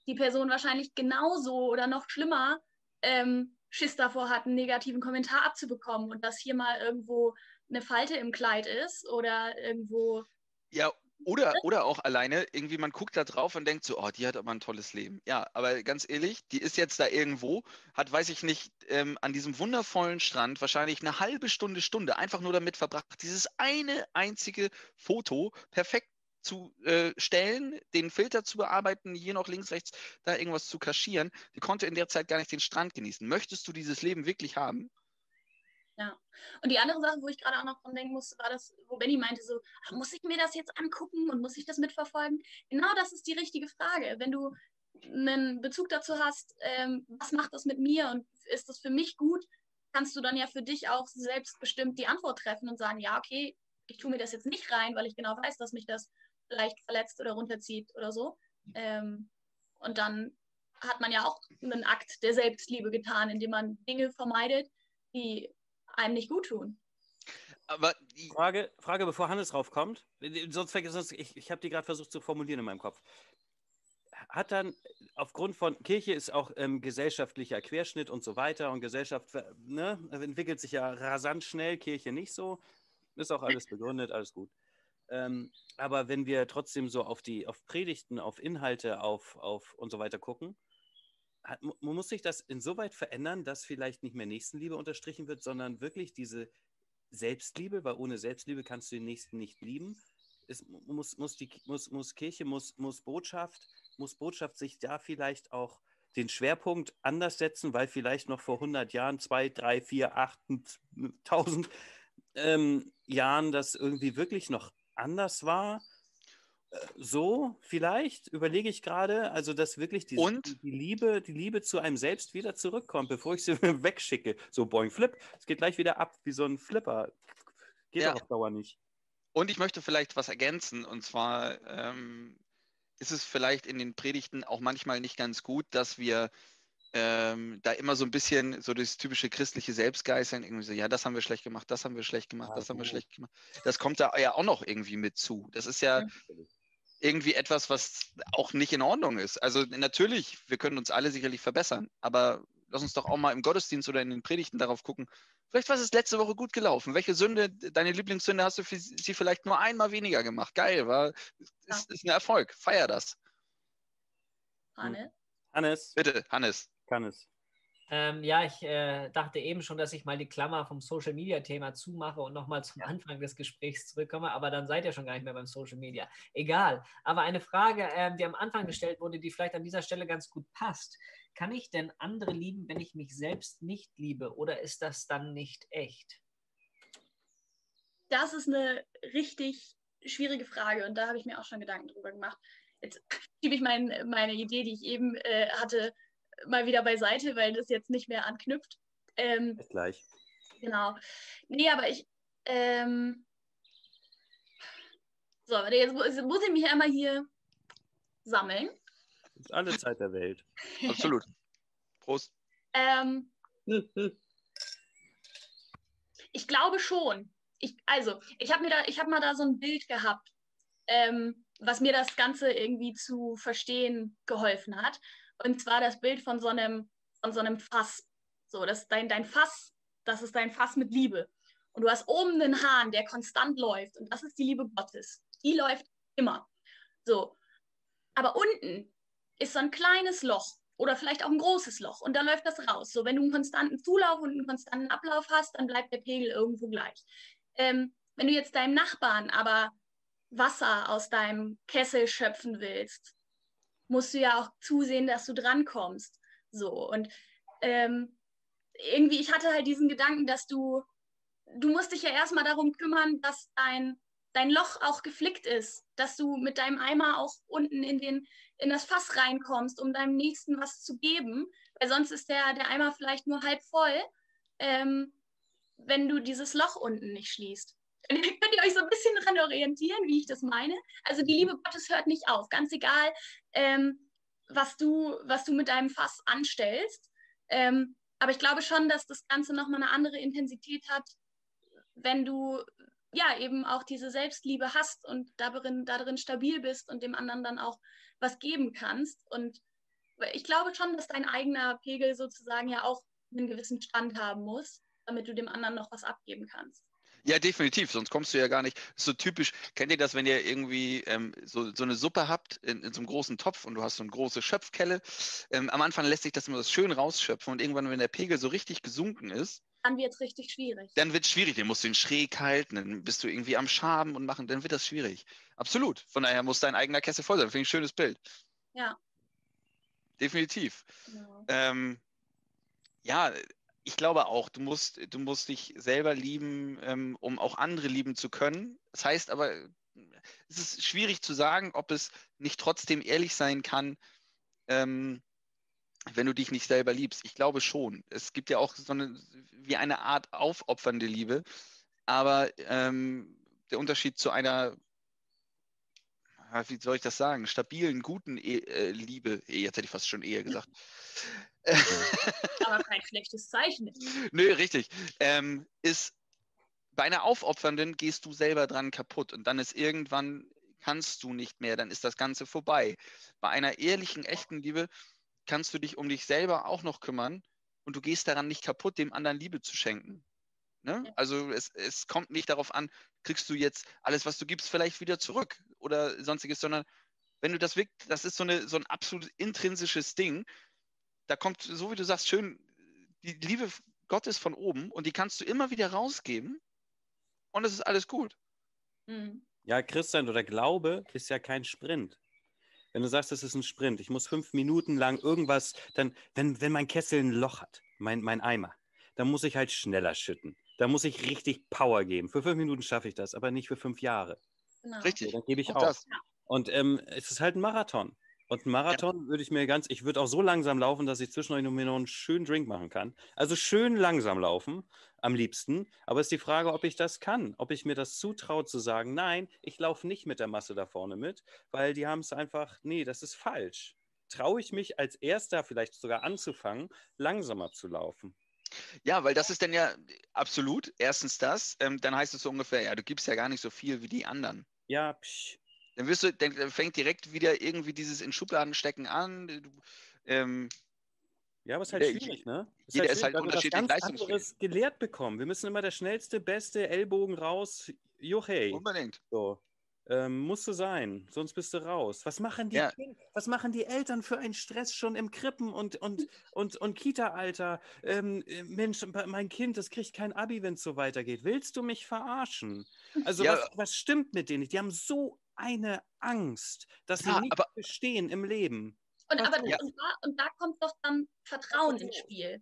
die Person wahrscheinlich genauso oder noch schlimmer ähm, Schiss davor hat, einen negativen Kommentar abzubekommen und dass hier mal irgendwo eine Falte im Kleid ist oder irgendwo. Ja, oder, oder auch alleine, irgendwie man guckt da drauf und denkt so, oh, die hat aber ein tolles Leben. Ja, aber ganz ehrlich, die ist jetzt da irgendwo, hat, weiß ich nicht, ähm, an diesem wundervollen Strand wahrscheinlich eine halbe Stunde, Stunde einfach nur damit verbracht, dieses eine einzige Foto perfekt zu äh, stellen, den Filter zu bearbeiten, hier noch links, rechts, da irgendwas zu kaschieren. Die konnte in der Zeit gar nicht den Strand genießen. Möchtest du dieses Leben wirklich haben? Ja. Und die andere Sache, wo ich gerade auch noch dran denken musste, war das, wo Benny meinte so, ach, muss ich mir das jetzt angucken und muss ich das mitverfolgen? Genau das ist die richtige Frage. Wenn du einen Bezug dazu hast, ähm, was macht das mit mir und ist das für mich gut, kannst du dann ja für dich auch selbstbestimmt die Antwort treffen und sagen, ja, okay, ich tue mir das jetzt nicht rein, weil ich genau weiß, dass mich das vielleicht verletzt oder runterzieht oder so. Ähm, und dann hat man ja auch einen Akt der Selbstliebe getan, indem man Dinge vermeidet, die einem nicht gut tun. Aber Frage, Frage, bevor Hannes raufkommt, sonst vergiss ich, ich habe die gerade versucht zu formulieren in meinem Kopf. Hat dann aufgrund von Kirche ist auch ähm, gesellschaftlicher Querschnitt und so weiter und Gesellschaft ne, entwickelt sich ja rasant schnell, Kirche nicht so. Ist auch alles begründet, alles gut. Ähm, aber wenn wir trotzdem so auf die auf Predigten, auf Inhalte, auf, auf und so weiter gucken, hat, muss sich das insoweit verändern, dass vielleicht nicht mehr Nächstenliebe unterstrichen wird, sondern wirklich diese Selbstliebe, weil ohne Selbstliebe kannst du den Nächsten nicht lieben. Es muss, muss, die, muss, muss Kirche, muss, muss Botschaft, muss Botschaft sich da vielleicht auch den Schwerpunkt anders setzen, weil vielleicht noch vor 100 Jahren, 2, 3, 4, 8, 1000 ähm, Jahren das irgendwie wirklich noch anders war so vielleicht, überlege ich gerade, also dass wirklich die, und? die, Liebe, die Liebe zu einem selbst wieder zurückkommt, bevor ich sie <laughs> wegschicke. So boing, flip, es geht gleich wieder ab wie so ein Flipper. Geht ja. auf Dauer nicht. Und ich möchte vielleicht was ergänzen, und zwar ähm, ist es vielleicht in den Predigten auch manchmal nicht ganz gut, dass wir ähm, da immer so ein bisschen so das typische christliche Selbstgeißeln, irgendwie so, ja, das haben wir schlecht gemacht, das haben wir schlecht gemacht, ja, das haben wir schlecht gemacht. Das kommt da ja auch noch irgendwie mit zu. Das ist ja, irgendwie etwas, was auch nicht in Ordnung ist. Also natürlich, wir können uns alle sicherlich verbessern, aber lass uns doch auch mal im Gottesdienst oder in den Predigten darauf gucken. Vielleicht war es letzte Woche gut gelaufen. Welche Sünde, deine Lieblingssünde hast du für sie vielleicht nur einmal weniger gemacht? Geil, war, ist, ist ein Erfolg. Feier das. Hannes? Hannes. Bitte, Hannes. Hannes. Ähm, ja, ich äh, dachte eben schon, dass ich mal die Klammer vom Social Media Thema zumache und nochmal zum Anfang des Gesprächs zurückkomme, aber dann seid ihr schon gar nicht mehr beim Social Media. Egal. Aber eine Frage, äh, die am Anfang gestellt wurde, die vielleicht an dieser Stelle ganz gut passt. Kann ich denn andere lieben, wenn ich mich selbst nicht liebe oder ist das dann nicht echt? Das ist eine richtig schwierige Frage und da habe ich mir auch schon Gedanken drüber gemacht. Jetzt schiebe ich mein, meine Idee, die ich eben äh, hatte, mal wieder beiseite, weil das jetzt nicht mehr anknüpft. Ähm, gleich. Genau. Nee, aber ich. Ähm, so, jetzt muss ich mich einmal hier sammeln. Ist alle Zeit der Welt. <laughs> Absolut. Prost. Ähm, <laughs> ich glaube schon. Ich, also, ich habe da, ich mal da so ein Bild gehabt, ähm, was mir das Ganze irgendwie zu verstehen geholfen hat. Und zwar das Bild von so einem, von so einem Fass. So, das dein, dein Fass, das ist dein Fass mit Liebe. Und du hast oben den Hahn, der konstant läuft. Und das ist die Liebe Gottes. Die läuft immer. So. Aber unten ist so ein kleines Loch oder vielleicht auch ein großes Loch und da läuft das raus. So, wenn du einen konstanten Zulauf und einen konstanten Ablauf hast, dann bleibt der Pegel irgendwo gleich. Ähm, wenn du jetzt deinem Nachbarn aber Wasser aus deinem Kessel schöpfen willst, musst du ja auch zusehen, dass du drankommst. So. Und ähm, irgendwie, ich hatte halt diesen Gedanken, dass du, du musst dich ja erstmal darum kümmern, dass dein, dein Loch auch geflickt ist, dass du mit deinem Eimer auch unten in, den, in das Fass reinkommst, um deinem Nächsten was zu geben, weil sonst ist der, der Eimer vielleicht nur halb voll, ähm, wenn du dieses Loch unten nicht schließt. Könnt ihr euch so ein bisschen daran orientieren, wie ich das meine. Also die Liebe Gottes hört nicht auf, ganz egal, ähm, was, du, was du mit deinem Fass anstellst. Ähm, aber ich glaube schon, dass das Ganze nochmal eine andere Intensität hat, wenn du ja eben auch diese Selbstliebe hast und darin, darin stabil bist und dem anderen dann auch was geben kannst. Und ich glaube schon, dass dein eigener Pegel sozusagen ja auch einen gewissen Stand haben muss, damit du dem anderen noch was abgeben kannst. Ja, definitiv, sonst kommst du ja gar nicht. Das ist so typisch, kennt ihr das, wenn ihr irgendwie ähm, so, so eine Suppe habt in, in so einem großen Topf und du hast so eine große Schöpfkelle? Ähm, am Anfang lässt sich das immer so schön rausschöpfen und irgendwann, wenn der Pegel so richtig gesunken ist, Dann wird es richtig schwierig. dann wird es schwierig. Dann musst du ihn schräg halten, dann bist du irgendwie am Schaben und machen, dann wird das schwierig. Absolut. Von daher muss dein eigener Kessel voll sein. Finde ich ein schönes Bild. Ja. Definitiv. Genau. Ähm, ja, ich glaube auch, du musst, du musst dich selber lieben, ähm, um auch andere lieben zu können. Das heißt aber, es ist schwierig zu sagen, ob es nicht trotzdem ehrlich sein kann, ähm, wenn du dich nicht selber liebst. Ich glaube schon. Es gibt ja auch so eine, wie eine Art aufopfernde Liebe, aber ähm, der Unterschied zu einer, wie soll ich das sagen, stabilen, guten e äh, Liebe, jetzt hätte ich fast schon Ehe gesagt. <laughs> Aber kein schlechtes Zeichen. Nö, richtig. Ähm, ist bei einer aufopfernden gehst du selber dran kaputt und dann ist irgendwann kannst du nicht mehr, dann ist das Ganze vorbei. Bei einer ehrlichen, echten Liebe kannst du dich um dich selber auch noch kümmern und du gehst daran nicht kaputt, dem anderen Liebe zu schenken. Ne? Ja. Also es, es kommt nicht darauf an, kriegst du jetzt alles, was du gibst, vielleicht wieder zurück oder sonstiges, sondern wenn du das wirklich, das ist so, eine, so ein absolut intrinsisches Ding, da kommt, so wie du sagst, schön die Liebe Gottes von oben und die kannst du immer wieder rausgeben und es ist alles gut. Mhm. Ja, Christian oder Glaube ist ja kein Sprint. Wenn du sagst, es ist ein Sprint, ich muss fünf Minuten lang irgendwas, dann, wenn, wenn mein Kessel ein Loch hat, mein, mein Eimer, dann muss ich halt schneller schütten. Da muss ich richtig Power geben. Für fünf Minuten schaffe ich das, aber nicht für fünf Jahre. Genau. Richtig. Dann gebe ich Auch auf. das. Und ähm, es ist halt ein Marathon. Und ein Marathon würde ich mir ganz, ich würde auch so langsam laufen, dass ich zwischendurch noch mir noch einen schönen Drink machen kann. Also schön langsam laufen, am liebsten. Aber es ist die Frage, ob ich das kann, ob ich mir das zutraue zu sagen, nein, ich laufe nicht mit der Masse da vorne mit, weil die haben es einfach, nee, das ist falsch. Traue ich mich als Erster vielleicht sogar anzufangen, langsamer zu laufen? Ja, weil das ist dann ja absolut, erstens das, ähm, dann heißt es so ungefähr, ja, du gibst ja gar nicht so viel wie die anderen. Ja, psch. Dann wirst du, dann fängt direkt wieder irgendwie dieses in Schubladen stecken an. Du, ähm, Ja, aber es ist halt Jeder- schwierig, ne? Es jeder ist schwierig, halt weil wir was unterschiedlich leistungsfähig. gelehrt bekommen. Wir müssen immer der schnellste, beste Ellbogen raus. Juchey. unbedingt. So. Ähm, musst du sein, sonst bist du raus. Was machen die, Ja. Was machen die Eltern für einen Stress schon im Krippen- und, und, und, und Kita-Alter? Ähm, äh, Mensch, mein Kind, das kriegt kein Abi, wenn es so weitergeht. Willst du mich verarschen? Also Ja. was, was stimmt mit denen nicht? Die haben so eine Angst, dass sie Ja, nicht aber- bestehen im Leben. Und, aber, und, da, und da kommt doch dann Vertrauen ins Spiel.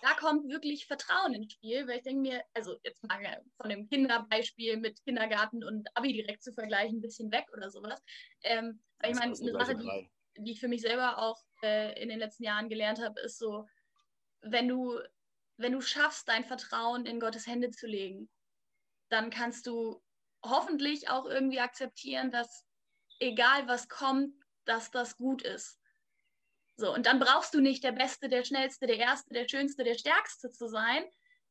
Da kommt wirklich Vertrauen ins Spiel, weil ich denke mir, also jetzt mal von dem Kinderbeispiel mit Kindergarten und Abi direkt zu vergleichen, ein bisschen weg oder sowas. Ähm, ich meine, eine Sache, die, die ich für mich selber auch äh, in den letzten Jahren gelernt habe, ist so, wenn du, wenn du schaffst, dein Vertrauen in Gottes Hände zu legen, dann kannst du hoffentlich auch irgendwie akzeptieren, dass egal was kommt, dass das gut ist. So, und dann brauchst du nicht der Beste, der Schnellste, der Erste, der Schönste, der Stärkste zu sein,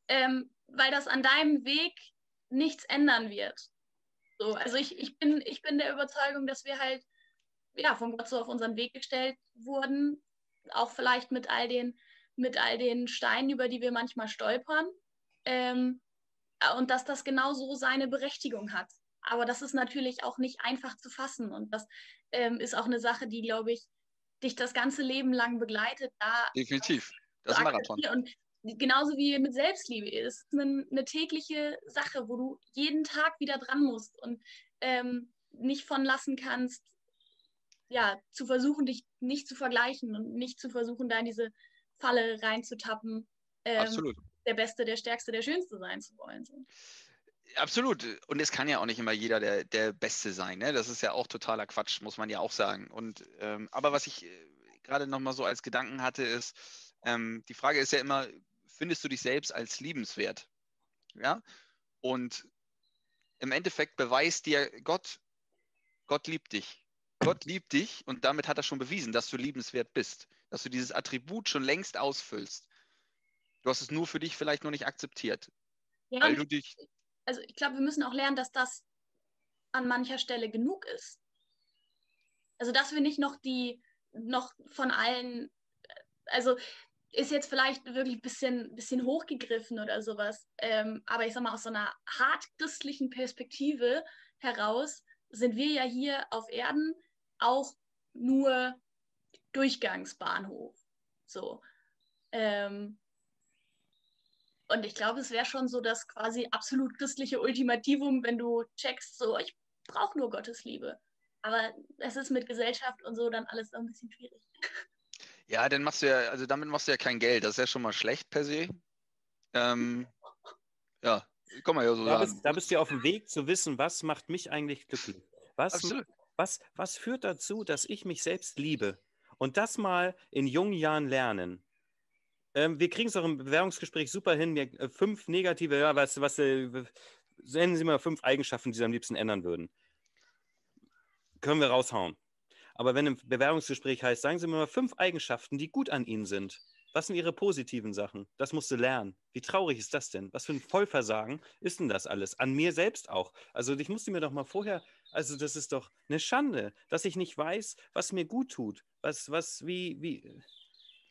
ähm, weil das an deinem Weg nichts ändern wird. So, also ich, ich, bin, ich bin der Überzeugung, dass wir halt ja, von Gott so auf unseren Weg gestellt wurden, auch vielleicht mit all den, mit all den Steinen, über die wir manchmal stolpern. Ähm, und dass das genau so seine Berechtigung hat. Aber das ist natürlich auch nicht einfach zu fassen. Und das ähm, ist auch eine Sache, die, glaube ich, dich das ganze Leben lang begleitet. Da Definitiv. Das ist ein Marathon. Und genauso wie mit Selbstliebe. Ist eine, eine tägliche Sache, wo du jeden Tag wieder dran musst und ähm, nicht von lassen kannst, ja, zu versuchen, dich nicht zu vergleichen und nicht zu versuchen, da in diese Falle reinzutappen, ähm, Absolut. der Beste, der Stärkste, der Schönste sein zu wollen. So. Absolut. Und es kann ja auch nicht immer jeder der, der Beste sein. Ne? Das ist ja auch totaler Quatsch, muss man ja auch sagen. Und, ähm, aber was ich äh, gerade nochmal so als Gedanken hatte, ist, ähm, die Frage ist ja immer, findest du dich selbst als liebenswert? Ja. Und im Endeffekt beweist dir Gott, Gott liebt dich. Gott liebt dich und damit hat er schon bewiesen, dass du liebenswert bist, dass du dieses Attribut schon längst ausfüllst. Du hast es nur für dich vielleicht noch nicht akzeptiert, Ja, weil du dich also ich glaube, wir müssen auch lernen, dass das an mancher Stelle genug ist. Also dass wir nicht noch die, noch von allen, also ist jetzt vielleicht wirklich ein bisschen, bisschen hochgegriffen oder sowas. Ähm, aber ich sag mal, aus so einer hart christlichen Perspektive heraus sind wir ja hier auf Erden auch nur Durchgangsbahnhof. So. Ähm, und ich glaube, es wäre schon so das quasi absolut christliche Ultimativum, wenn du checkst, so, ich brauche nur Gottes Liebe. Aber es ist mit Gesellschaft und so dann alles ein bisschen schwierig. Ja, dann machst du ja, also damit machst du ja kein Geld. Das ist ja schon mal schlecht per se. Ähm, <laughs> ja, kann man ja so Da sagen. bist, da bist du auf dem Weg zu wissen, was macht mich eigentlich glücklich? Was, Absolut. was, was führt dazu, dass ich mich selbst liebe? Und das mal in jungen Jahren lernen. Ähm, wir kriegen es auch im Bewerbungsgespräch super hin. Wir, äh, fünf negative, ja, was, was äh, nennen Sie mal fünf Eigenschaften, die Sie am liebsten ändern würden. Können wir raushauen. Aber wenn im Bewerbungsgespräch heißt, sagen Sie mir mal fünf Eigenschaften, die gut an Ihnen sind. Was sind Ihre positiven Sachen? Das musst du lernen. Wie traurig ist das denn? Was für ein Vollversagen ist denn das alles? An mir selbst auch. Also ich musste mir doch mal vorher, also das ist doch eine Schande, dass ich nicht weiß, was mir gut tut. Was, was, wie, wie.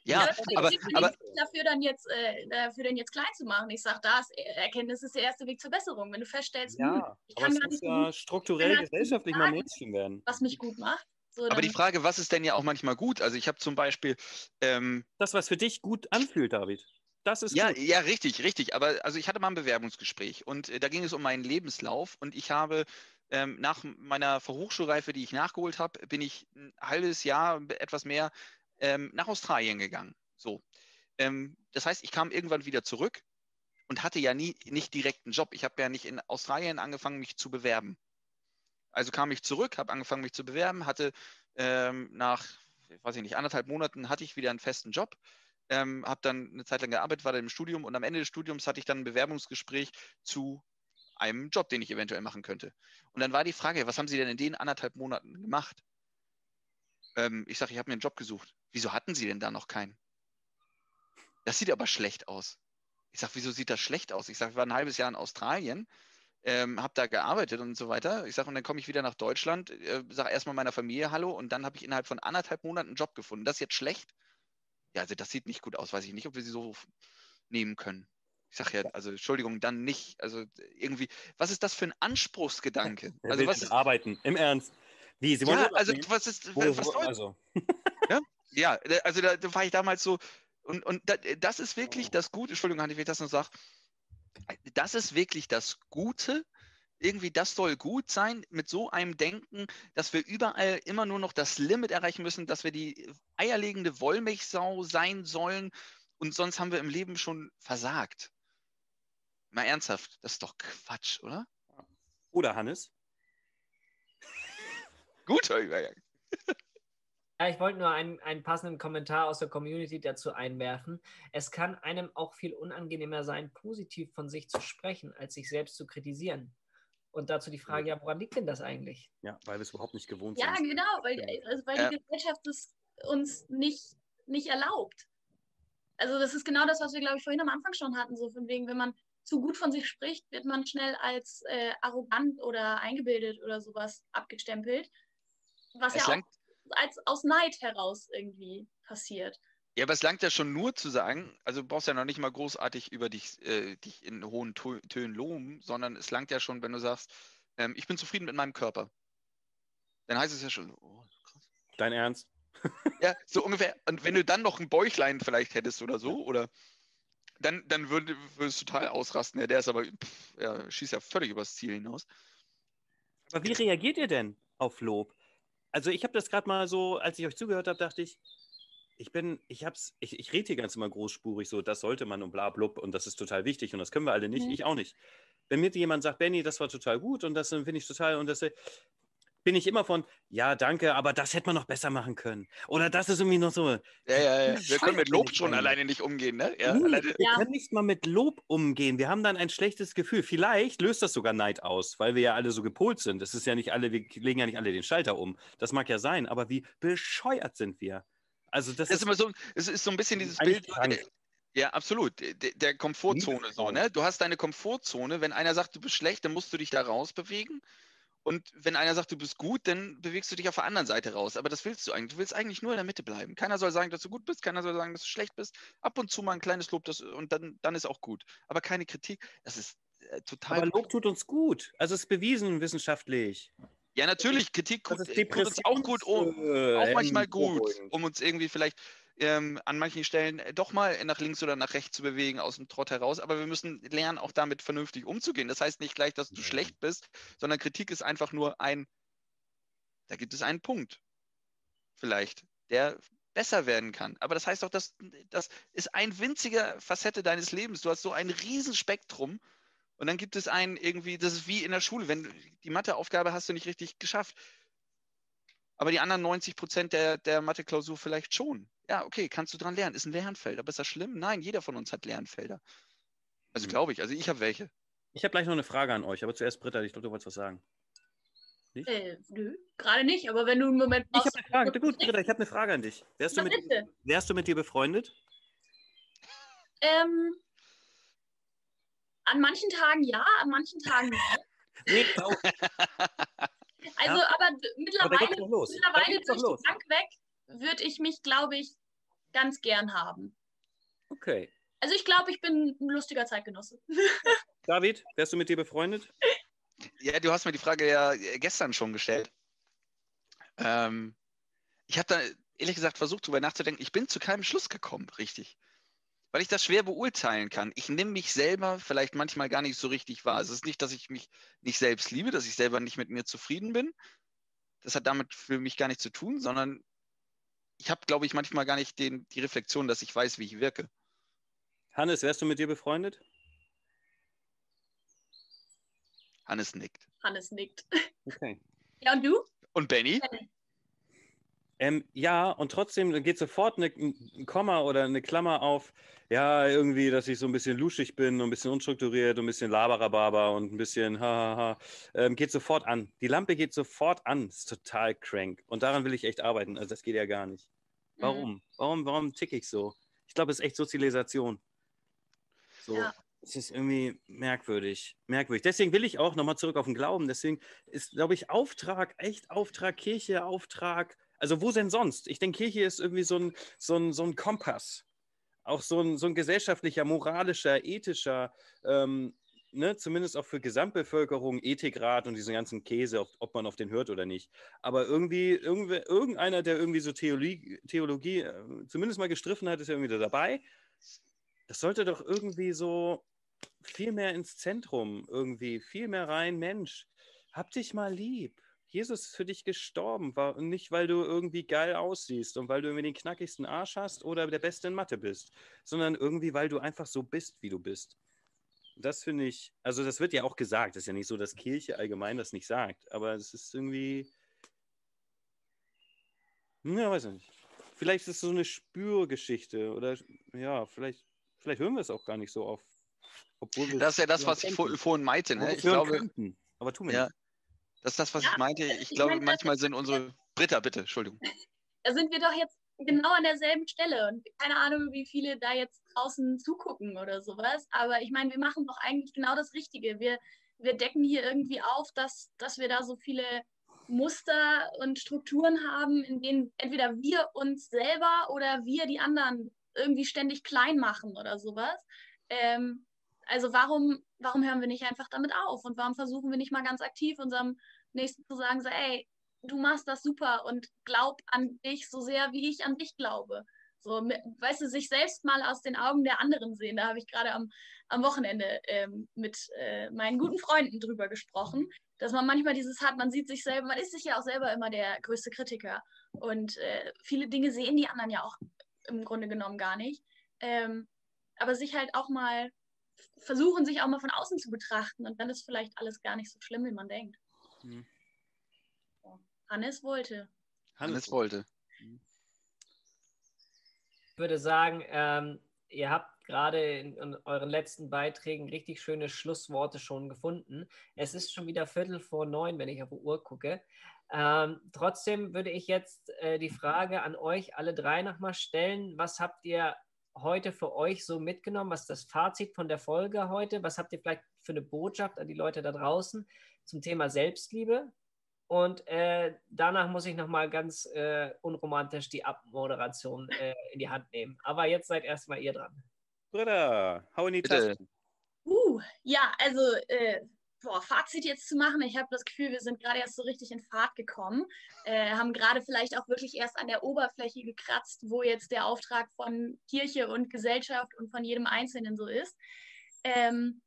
Ja, das aber, ist aber dafür dann jetzt, äh, dafür dann jetzt klein zu machen. Ich sage, das Erkenntnis ist der erste Weg zur Besserung. Wenn du feststellst, hm, Ja, ich aber kann es gar muss ja strukturell gesellschaftlich mal. Mainstream werden. was mich gut macht. So, aber die Frage, was ist denn ja auch manchmal gut? Also ich habe zum Beispiel, ähm, Das, was für dich gut anfühlt, David. Das ist ja, gut. ja, richtig, richtig. Aber also ich hatte mal ein Bewerbungsgespräch und äh, da ging es um meinen Lebenslauf und ich habe ähm, nach meiner Fachhochschulreife, die ich nachgeholt habe, bin ich ein halbes Jahr, etwas mehr, ähm, nach Australien gegangen. So. Ähm, das heißt, ich kam irgendwann wieder zurück und hatte ja nie nicht direkt einen Job. Ich habe ja nicht in Australien angefangen, mich zu bewerben. Also kam ich zurück, habe angefangen, mich zu bewerben, hatte ähm, nach, weiß ich nicht, anderthalb Monaten hatte ich wieder einen festen Job, ähm, habe dann eine Zeit lang gearbeitet, war dann im Studium und am Ende des Studiums hatte ich dann ein Bewerbungsgespräch zu einem Job, den ich eventuell machen könnte. Und dann war die Frage, was haben Sie denn in den anderthalb Monaten gemacht? Ähm, ich sage, ich habe mir einen Job gesucht. Wieso hatten Sie denn da noch keinen? Das sieht aber schlecht aus. Ich sage, wieso sieht das schlecht aus? Ich sage, ich war ein halbes Jahr in Australien, ähm, habe da gearbeitet und so weiter. Ich sage, und dann komme ich wieder nach Deutschland, äh, sage erstmal meiner Familie Hallo und dann habe ich innerhalb von anderthalb Monaten einen Job gefunden. Das ist jetzt schlecht? Ja, also das sieht nicht gut aus. Weiß ich nicht, ob wir sie so nehmen können. Ich sage ja, also Entschuldigung, dann nicht. Also irgendwie, was ist das für ein Anspruchsgedanke? Also was ist, arbeiten? Im Ernst. Wie, Sie wollen ja, also was ist, was soll also, ja, <laughs> da- also da, da war ich damals so, und, und da, das ist wirklich das Gute, Entschuldigung, Hanni, wenn ich das noch sage, das ist wirklich das Gute, irgendwie das soll gut sein, mit so einem Denken, dass wir überall immer nur noch das Limit erreichen müssen, dass wir die eierlegende Wollmilchsau sein sollen und sonst haben wir im Leben schon versagt. Mal ernsthaft, das ist doch Quatsch, oder? Oder Hannes? Gut, Holger. Ja, ich wollte nur einen, einen passenden Kommentar aus der Community dazu einwerfen. Es kann einem auch viel unangenehmer sein, positiv von sich zu sprechen, als sich selbst zu kritisieren. Und dazu die Frage, ja, woran liegt denn das eigentlich? Ja, weil wir es überhaupt nicht gewohnt Ja, sind. genau, weil, also weil Ja. die Gesellschaft es uns nicht, nicht erlaubt. Also das ist genau das, was wir, glaube ich, vorhin am Anfang schon hatten, so von wegen, wenn man zu gut von sich spricht, wird man schnell als äh, arrogant oder eingebildet oder sowas abgestempelt. Was Es ja langt, auch als, aus Neid heraus irgendwie passiert. Ja, aber es langt ja schon nur zu sagen, also du brauchst ja noch nicht mal großartig über dich, äh, dich in hohen Tö- Tönen loben, sondern es langt ja schon, wenn du sagst, ähm, ich bin zufrieden mit meinem Körper. Dann heißt es ja schon, oh, krass. Dein Ernst? Ja, so ungefähr. Und wenn du dann noch ein Bäuchlein vielleicht hättest oder so, oder dann, dann würde, würdest du total ausrasten. Ja, der ist aber, pff, ja, schießt ja völlig übers Ziel hinaus. Aber wie reagiert ihr denn auf Lob? Also ich habe das gerade mal so, als ich euch zugehört habe, dachte ich, ich bin, ich hab's, ich, ich rede hier ganz immer großspurig so, das sollte man und bla blub und das ist total wichtig und das können wir alle nicht, Mhm. ich auch nicht. Wenn mir jemand sagt, Benny, das war total gut und das finde ich total und das äh, bin ich immer von, ja, danke, aber das hätte man noch besser machen können. Oder das ist irgendwie noch so. Ja, ja, ja. Wir können mit Lob schon alleine nicht umgehen, ne? Ja, Nee, alleine, wir Ja. können nicht mal mit Lob umgehen. Wir haben dann ein schlechtes Gefühl. Vielleicht löst das sogar Neid aus, weil wir ja alle so gepolt sind. Es ist ja nicht alle, wir legen ja nicht alle den Schalter um. Das mag ja sein, aber wie bescheuert sind wir? Also das, Das ist immer so, es ist so ein bisschen dieses Bild. krank. äh, Ja, absolut. Der, der Komfortzone so, Misstrauen. ne? Du hast deine Komfortzone. Wenn einer sagt, du bist schlecht, dann musst du dich da rausbewegen. Und wenn einer sagt, du bist gut, dann bewegst du dich auf der anderen Seite raus. Aber das willst du eigentlich. Du willst eigentlich nur in der Mitte bleiben. Keiner soll sagen, dass du gut bist, keiner soll sagen, dass du schlecht bist. Ab und zu mal ein kleines Lob das, und dann, dann ist auch gut. Aber keine Kritik. Das ist äh, total. Aber Lob tut uns gut. Also es ist bewiesen wissenschaftlich. Ja, natürlich, Kritik ist tut uns auch gut, um, auch äh, manchmal gut, um uns irgendwie vielleicht ähm, an manchen Stellen äh, doch mal nach links oder nach rechts zu bewegen aus dem Trott heraus. Aber wir müssen lernen, auch damit vernünftig umzugehen. Das heißt nicht gleich, dass du Ja. schlecht bist, sondern Kritik ist einfach nur ein, da gibt es einen Punkt, vielleicht, der besser werden kann. Aber das heißt auch, dass das ist ein winziger Facette deines Lebens. Du hast so ein Riesenspektrum und dann gibt es einen irgendwie, das ist wie in der Schule, wenn die Matheaufgabe hast du nicht richtig geschafft. Aber die anderen 90 Prozent der, der Mathe-Klausur vielleicht schon. Ja, okay, kannst du dran lernen. Ist ein Lernfeld. Aber ist das schlimm? Nein, jeder von uns hat Lernfelder. Also Hm. glaube ich. Also ich habe welche. Ich habe gleich noch eine Frage an euch, aber zuerst Britta, ich glaube, du wolltest was sagen. Äh, nö, gerade nicht, aber wenn du einen Moment Ich habe brauchst. eine Frage. Gut, Britta, ich habe eine Frage an dich. Wärst du, mit, wärst du mit dir befreundet? Ähm, an manchen Tagen ja, an manchen Tagen nein. <laughs> Nee. Also, aber d- aber mittlerweile. Da mittlerweile durch los. die Bank weg würde ich mich, glaube ich, ganz gern haben. Okay. Also ich glaube, ich bin ein lustiger Zeitgenosse. <laughs> David, wärst du mit dir befreundet? Ja, du hast mir die Frage ja gestern schon gestellt. Ähm, ich habe da ehrlich gesagt versucht, darüber nachzudenken. Ich bin zu keinem Schluss gekommen, richtig. Weil ich das schwer beurteilen kann. Ich nehme mich selber vielleicht manchmal gar nicht so richtig wahr. Es ist nicht, dass ich mich nicht selbst liebe, dass ich selber nicht mit mir zufrieden bin. Das hat damit für mich gar nichts zu tun, sondern ich habe, glaube ich, manchmal gar nicht den, die Reflexion, dass ich weiß, wie ich wirke. Hannes, wärst du mit dir befreundet? Hannes nickt. Hannes nickt. Okay. Ja, und du? Und Benny? Ähm, ja, und trotzdem geht sofort eine, ein Komma oder eine Klammer auf, ja, irgendwie, dass ich so ein bisschen luschig bin und ein bisschen unstrukturiert und ein bisschen Laberababer und ein bisschen hahaha. Ähm, geht sofort an. Die Lampe geht sofort an. Ist total crank. Und daran will ich echt arbeiten. Also das geht ja gar nicht. Mhm. Warum? Warum, warum tick ich so? Ich glaube, es ist echt Sozialisation. So. Ja. Es ist irgendwie merkwürdig. Merkwürdig. Deswegen will ich auch nochmal zurück auf den Glauben. Deswegen ist, glaube ich, Auftrag, echt Auftrag, Kirche, Auftrag. Also wo denn sonst? Ich denke, Kirche ist irgendwie so ein, so ein, so ein Kompass. Auch so ein, so ein gesellschaftlicher, moralischer, ethischer, ähm, ne, zumindest auch für Gesamtbevölkerung, Ethikrat und diesen ganzen Käse, ob, man auf den hört oder nicht. Aber irgendwie, irgendwie irgendeiner, der irgendwie so Theologie, Theologie äh, zumindest mal gestriffen hat, ist ja irgendwie da dabei. Das sollte doch irgendwie so viel mehr ins Zentrum, irgendwie, viel mehr rein, Mensch, hab dich mal lieb. Jesus ist für dich gestorben, war, und nicht, weil du irgendwie geil aussiehst und weil du irgendwie den knackigsten Arsch hast oder der Beste in Mathe bist, sondern irgendwie, weil du einfach so bist, wie du bist. Das finde ich, also das wird ja auch gesagt, das ist ja nicht so, dass Kirche allgemein das nicht sagt, aber es ist irgendwie, ja, weiß ich nicht. Vielleicht ist es so eine Spürgeschichte oder ja, vielleicht, vielleicht hören wir es auch gar nicht so oft. Obwohl wir Das ist ja das, was ich vor, vorhin meinte. Ne? Ich glaube, könnten, aber tun wir Ja. nicht. Das ist das, was Ja, ich meinte. Ich ich glaube, meine, manchmal sind unsere. Britta, bitte, Entschuldigung. <laughs> Da sind wir doch jetzt genau an derselben Stelle und keine Ahnung, wie viele da jetzt draußen zugucken oder sowas. Aber ich meine, wir machen doch eigentlich genau das Richtige. Wir, wir decken hier irgendwie auf, dass, dass wir da so viele Muster und Strukturen haben, in denen entweder wir uns selber oder wir die anderen irgendwie ständig klein machen oder sowas. Ähm, also warum, warum hören wir nicht einfach damit auf? Und warum versuchen wir nicht mal ganz aktiv unserem Nächsten zu sagen, so, ey, du machst das super und glaub an dich so sehr, wie ich an dich glaube. So, weißt du, sich selbst mal aus den Augen der anderen sehen. Da habe ich gerade am, am Wochenende ähm, mit äh, meinen guten Freunden drüber gesprochen, dass man manchmal dieses hat, man sieht sich selber, man ist sich ja auch selber immer der größte Kritiker. Und äh, viele Dinge sehen die anderen ja auch im Grunde genommen gar nicht. Ähm, aber sich halt auch mal versuchen, sich auch mal von außen zu betrachten und dann ist vielleicht alles gar nicht so schlimm, wie man denkt. Hm. Hannes wollte. Hannes wollte. Ich würde sagen, ähm, ihr habt gerade in, in euren letzten Beiträgen richtig schöne Schlussworte schon gefunden. Es ist schon wieder Viertel vor neun, wenn ich auf die Uhr gucke. Ähm, trotzdem würde ich jetzt äh, die Frage an euch alle drei nochmal stellen. Was habt ihr heute für euch so mitgenommen? Was ist das Fazit von der Folge heute? Was habt ihr vielleicht für eine Botschaft an die Leute da draußen zum Thema Selbstliebe? Und äh, danach muss ich nochmal ganz äh, unromantisch die Abmoderation äh, in die Hand nehmen. Aber jetzt seid erstmal ihr dran. Britta, hau in die. Tasten. Uh, ja, also äh, boah, Fazit jetzt zu machen. Ich habe das Gefühl, wir sind gerade erst so richtig in Fahrt gekommen, äh, haben gerade vielleicht auch wirklich erst an der Oberfläche gekratzt, wo jetzt der Auftrag von Kirche und Gesellschaft und von jedem Einzelnen so ist. Ähm,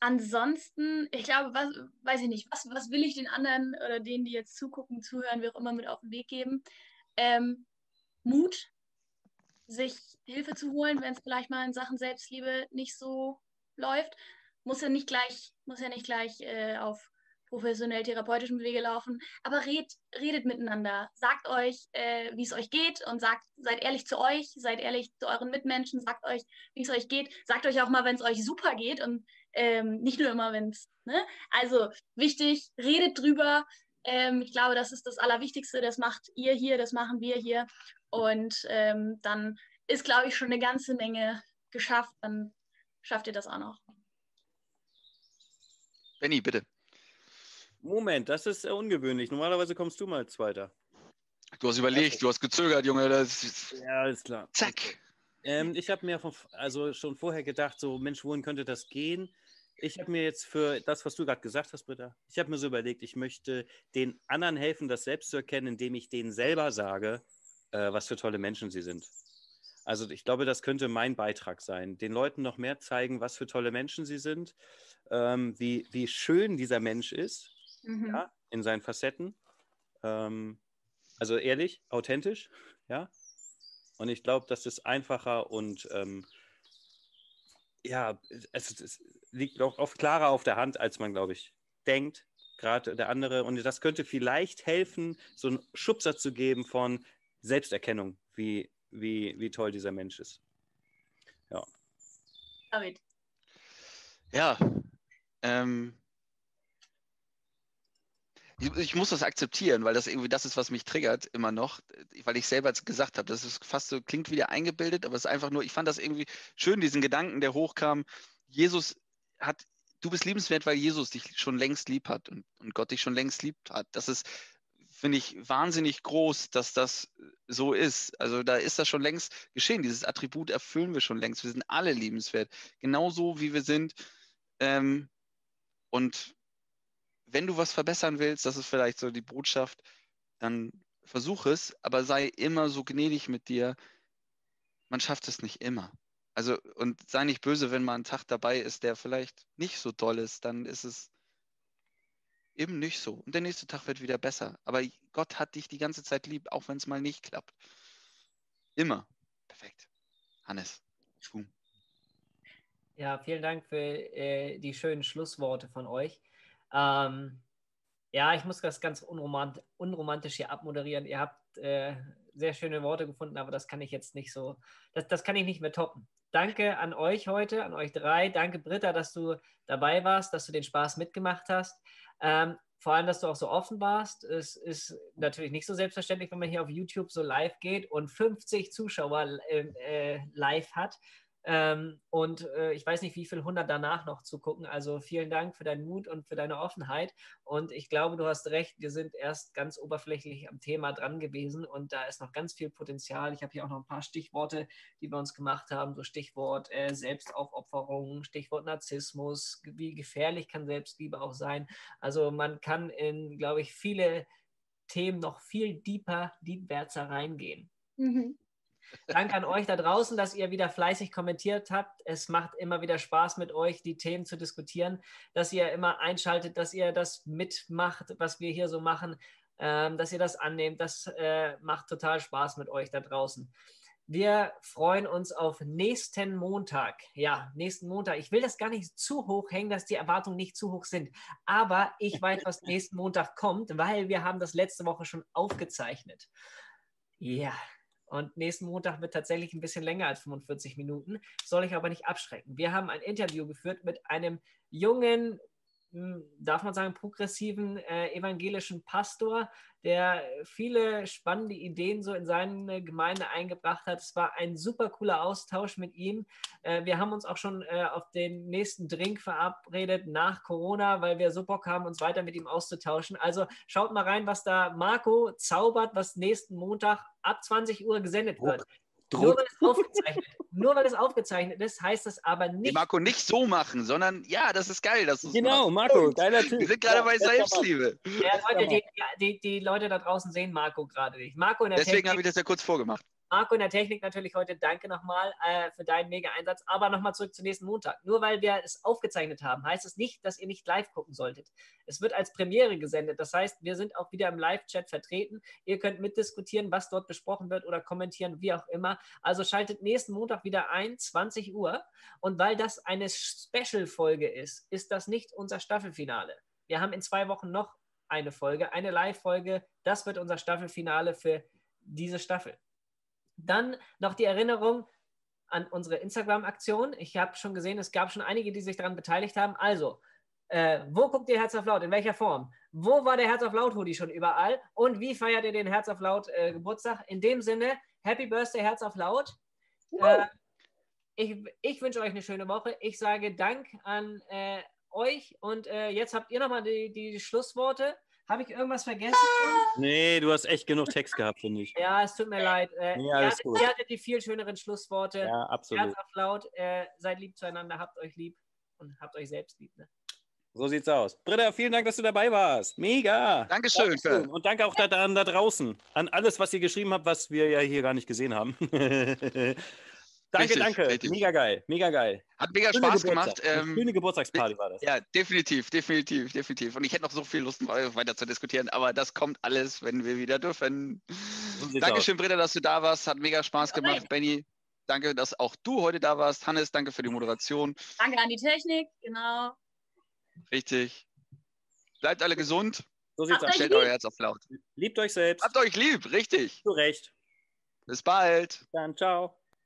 ansonsten, ich glaube, was, weiß ich nicht, was, was will ich den anderen oder denen, die jetzt zugucken, zuhören, wie auch immer mit auf den Weg geben? Ähm, Mut, sich Hilfe zu holen, wenn es vielleicht mal in Sachen Selbstliebe nicht so läuft. Muss ja nicht gleich, muss ja nicht gleich äh, auf professionell therapeutischen Wege laufen, aber red, redet miteinander. Sagt euch, äh, wie es euch geht und sagt, seid ehrlich zu euch, seid ehrlich zu euren Mitmenschen, sagt euch, wie es euch geht. Sagt euch auch mal, wenn es euch super geht und ähm, nicht nur immer, wenn es, ne? Also wichtig, redet drüber. Ähm, ich glaube, das ist das Allerwichtigste. Das macht ihr hier, das machen wir hier. Und ähm, dann ist, glaube ich, schon eine ganze Menge geschafft. Dann schafft ihr das auch noch. Benny, bitte. Moment, das ist äh, ungewöhnlich. Normalerweise kommst du mal als Zweiter. Du hast überlegt, du hast gezögert, Junge. Das ist, Ja, alles klar. zack. Ähm, ich habe mir von, also schon vorher gedacht, so Mensch, wohin könnte das gehen? Ich habe mir jetzt für das, was du gerade gesagt hast, Britta, ich habe mir so überlegt, ich möchte den anderen helfen, das selbst zu erkennen, indem ich denen selber sage, äh, was für tolle Menschen sie sind. Also ich glaube, das könnte mein Beitrag sein, den Leuten noch mehr zeigen, was für tolle Menschen sie sind, ähm, wie, wie schön dieser Mensch ist, Mhm. ja, in seinen Facetten. Ähm, also ehrlich, authentisch, ja. Und ich glaube, das ist einfacher und ähm, ja, es, es liegt auch oft klarer auf der Hand, als man, glaube ich, denkt. Gerade der andere. Und das könnte vielleicht helfen, so einen Schubser zu geben von Selbsterkennung, wie, wie, wie toll dieser Mensch ist. David. Ja. Ähm, ich, ich muss das akzeptieren, weil das irgendwie das ist, was mich triggert immer noch, weil ich selber gesagt habe, das ist fast so, klingt wieder eingebildet, aber es ist einfach nur, ich fand das irgendwie schön, diesen Gedanken, der hochkam. Jesus hat, du bist liebenswert, weil Jesus dich schon längst lieb hat und, und Gott dich schon längst lieb hat. Das ist, finde ich, wahnsinnig groß, dass das so ist. Also da ist das schon längst geschehen. Dieses Attribut erfüllen wir schon längst. Wir sind alle liebenswert. Genauso wie wir sind. Ähm, und wenn du was verbessern willst, das ist vielleicht so die Botschaft, dann versuch es, aber sei immer so gnädig mit dir. Man schafft es nicht immer. Also, und sei nicht böse, wenn mal ein Tag dabei ist, der vielleicht nicht so toll ist, dann ist es eben nicht so. Und der nächste Tag wird wieder besser. Aber Gott hat dich die ganze Zeit lieb, auch wenn es mal nicht klappt. Immer. Perfekt. Hannes. Schwung. Ja, vielen Dank für äh, die schönen Schlussworte von euch. Ähm, ja, ich muss das ganz unromant unromantisch hier abmoderieren. Ihr habt äh, sehr schöne Worte gefunden, aber das kann ich jetzt nicht so, das, das kann ich nicht mehr toppen. Danke an euch heute, an euch drei. Danke, Britta, dass du dabei warst, dass du den Spaß mitgemacht hast. Ähm, vor allem, dass du auch so offen warst. Es ist natürlich nicht so selbstverständlich, wenn man hier auf YouTube so live geht und 50 Zuschauer äh, äh, live hat. Ähm, und äh, ich weiß nicht, wie viel hundert danach noch zu gucken. Also vielen Dank für deinen Mut und für deine Offenheit. Und ich glaube, du hast recht, wir sind erst ganz oberflächlich am Thema dran gewesen und da ist noch ganz viel Potenzial. Ich habe hier auch noch ein paar Stichworte, die wir uns gemacht haben. So Stichwort äh, Selbstaufopferung, Stichwort Narzissmus, wie gefährlich kann Selbstliebe auch sein. Also man kann in, glaube ich, viele Themen noch viel deeper, deepwärtser reingehen. Mhm. Danke an euch da draußen, dass ihr wieder fleißig kommentiert habt. Es macht immer wieder Spaß mit euch, die Themen zu diskutieren, dass ihr immer einschaltet, dass ihr das mitmacht, was wir hier so machen, ähm, dass ihr das annehmt. Das äh, macht total Spaß mit euch da draußen. Wir freuen uns auf nächsten Montag. Ja, nächsten Montag. Ich will das gar nicht zu hoch hängen, dass die Erwartungen nicht zu hoch sind. Aber ich weiß, was <laughs> nächsten Montag kommt, weil wir haben das letzte Woche schon aufgezeichnet. Ja, und nächsten Montag wird tatsächlich ein bisschen länger als 45 Minuten. Soll ich aber nicht abschrecken. Wir haben ein Interview geführt mit einem jungen darf man sagen, progressiven äh, evangelischen Pastor, der viele spannende Ideen so in seine Gemeinde eingebracht hat. Es war ein super cooler Austausch mit ihm. Äh, wir haben uns auch schon äh, auf den nächsten Drink verabredet nach Corona, weil wir so Bock haben, uns weiter mit ihm auszutauschen. Also schaut mal rein, was da Marco zaubert, was nächsten Montag ab 20 Uhr gesendet wird. Nur weil, es aufgezeichnet, nur weil es aufgezeichnet ist, heißt das aber Die nicht. Marco nicht so machen, sondern ja, das ist geil, dass Genau, machst. Marco, geiler Typ. Wir sind gerade Ja, bei. Selbstliebe. Ja, Leute, die, die, die Leute da draußen sehen Marco gerade nicht. Marco in der Deswegen habe ich das ja kurz vorgemacht. Marco in der Technik natürlich heute danke nochmal äh, für deinen mega Einsatz. Aber nochmal zurück zum nächsten Montag. Nur weil wir es aufgezeichnet haben, heißt es nicht, dass ihr nicht live gucken solltet. Es wird als Premiere gesendet. Das heißt, wir sind auch wieder im Live-Chat vertreten. Ihr könnt mitdiskutieren, was dort besprochen wird oder kommentieren, wie auch immer. Also schaltet nächsten Montag wieder ein, 20 Uhr. Und weil das eine Special-Folge ist, ist das nicht unser Staffelfinale. Wir haben in zwei Wochen noch eine Folge, eine Live-Folge. Das wird unser Staffelfinale für diese Staffel. Dann noch die Erinnerung an unsere Instagram-Aktion. Ich habe schon gesehen, es gab schon einige, die sich daran beteiligt haben. Also, äh, wo guckt ihr Herz auf Laut? In welcher Form? Wo war der Herz auf Laut Hoodie schon überall? Und wie feiert ihr den Herz auf Laut äh, Geburtstag? In dem Sinne, Happy Birthday Herz auf Laut. Äh, ich ich wünsche euch eine schöne Woche. Ich sage Dank an äh, euch und äh, jetzt habt ihr nochmal die, die Schlussworte. Habe ich irgendwas vergessen? Nee, du hast echt genug Text gehabt, finde ich. Ja, es tut mir leid. Äh, Nee, ihr, alles ihr hattet die viel schöneren Schlussworte. Ja, Herz absolut. auf laut, äh, seid lieb zueinander, habt euch lieb und habt euch selbst lieb. Ne? So sieht's aus. Britta, vielen Dank, dass du dabei warst. Mega. Dankeschön. Dankeschön. Und danke auch da, da, da draußen an alles, was ihr geschrieben habt, was wir ja hier gar nicht gesehen haben. <laughs> danke, Richtig, danke. richtig. Mega geil. Mega geil. Hat mega Schöner Spaß Geburtstag. gemacht. Eine Ähm, schöne Geburtstagsparty war das. ja, definitiv, definitiv, definitiv. Und ich hätte noch so viel Lust, weiter zu diskutieren, aber das kommt alles, wenn wir wieder dürfen. So Dankeschön, Britta, dass du da warst. Hat mega Spaß gemacht. Benny, danke, dass auch du heute da warst. Hannes, danke für die Moderation. Danke an die Technik, genau. Richtig. Bleibt alle gesund. So sieht's aus. Stellt lieb. euer Herz auf laut. Liebt euch selbst. Habt euch lieb, richtig. Zu Recht. Bis bald. Dann ciao.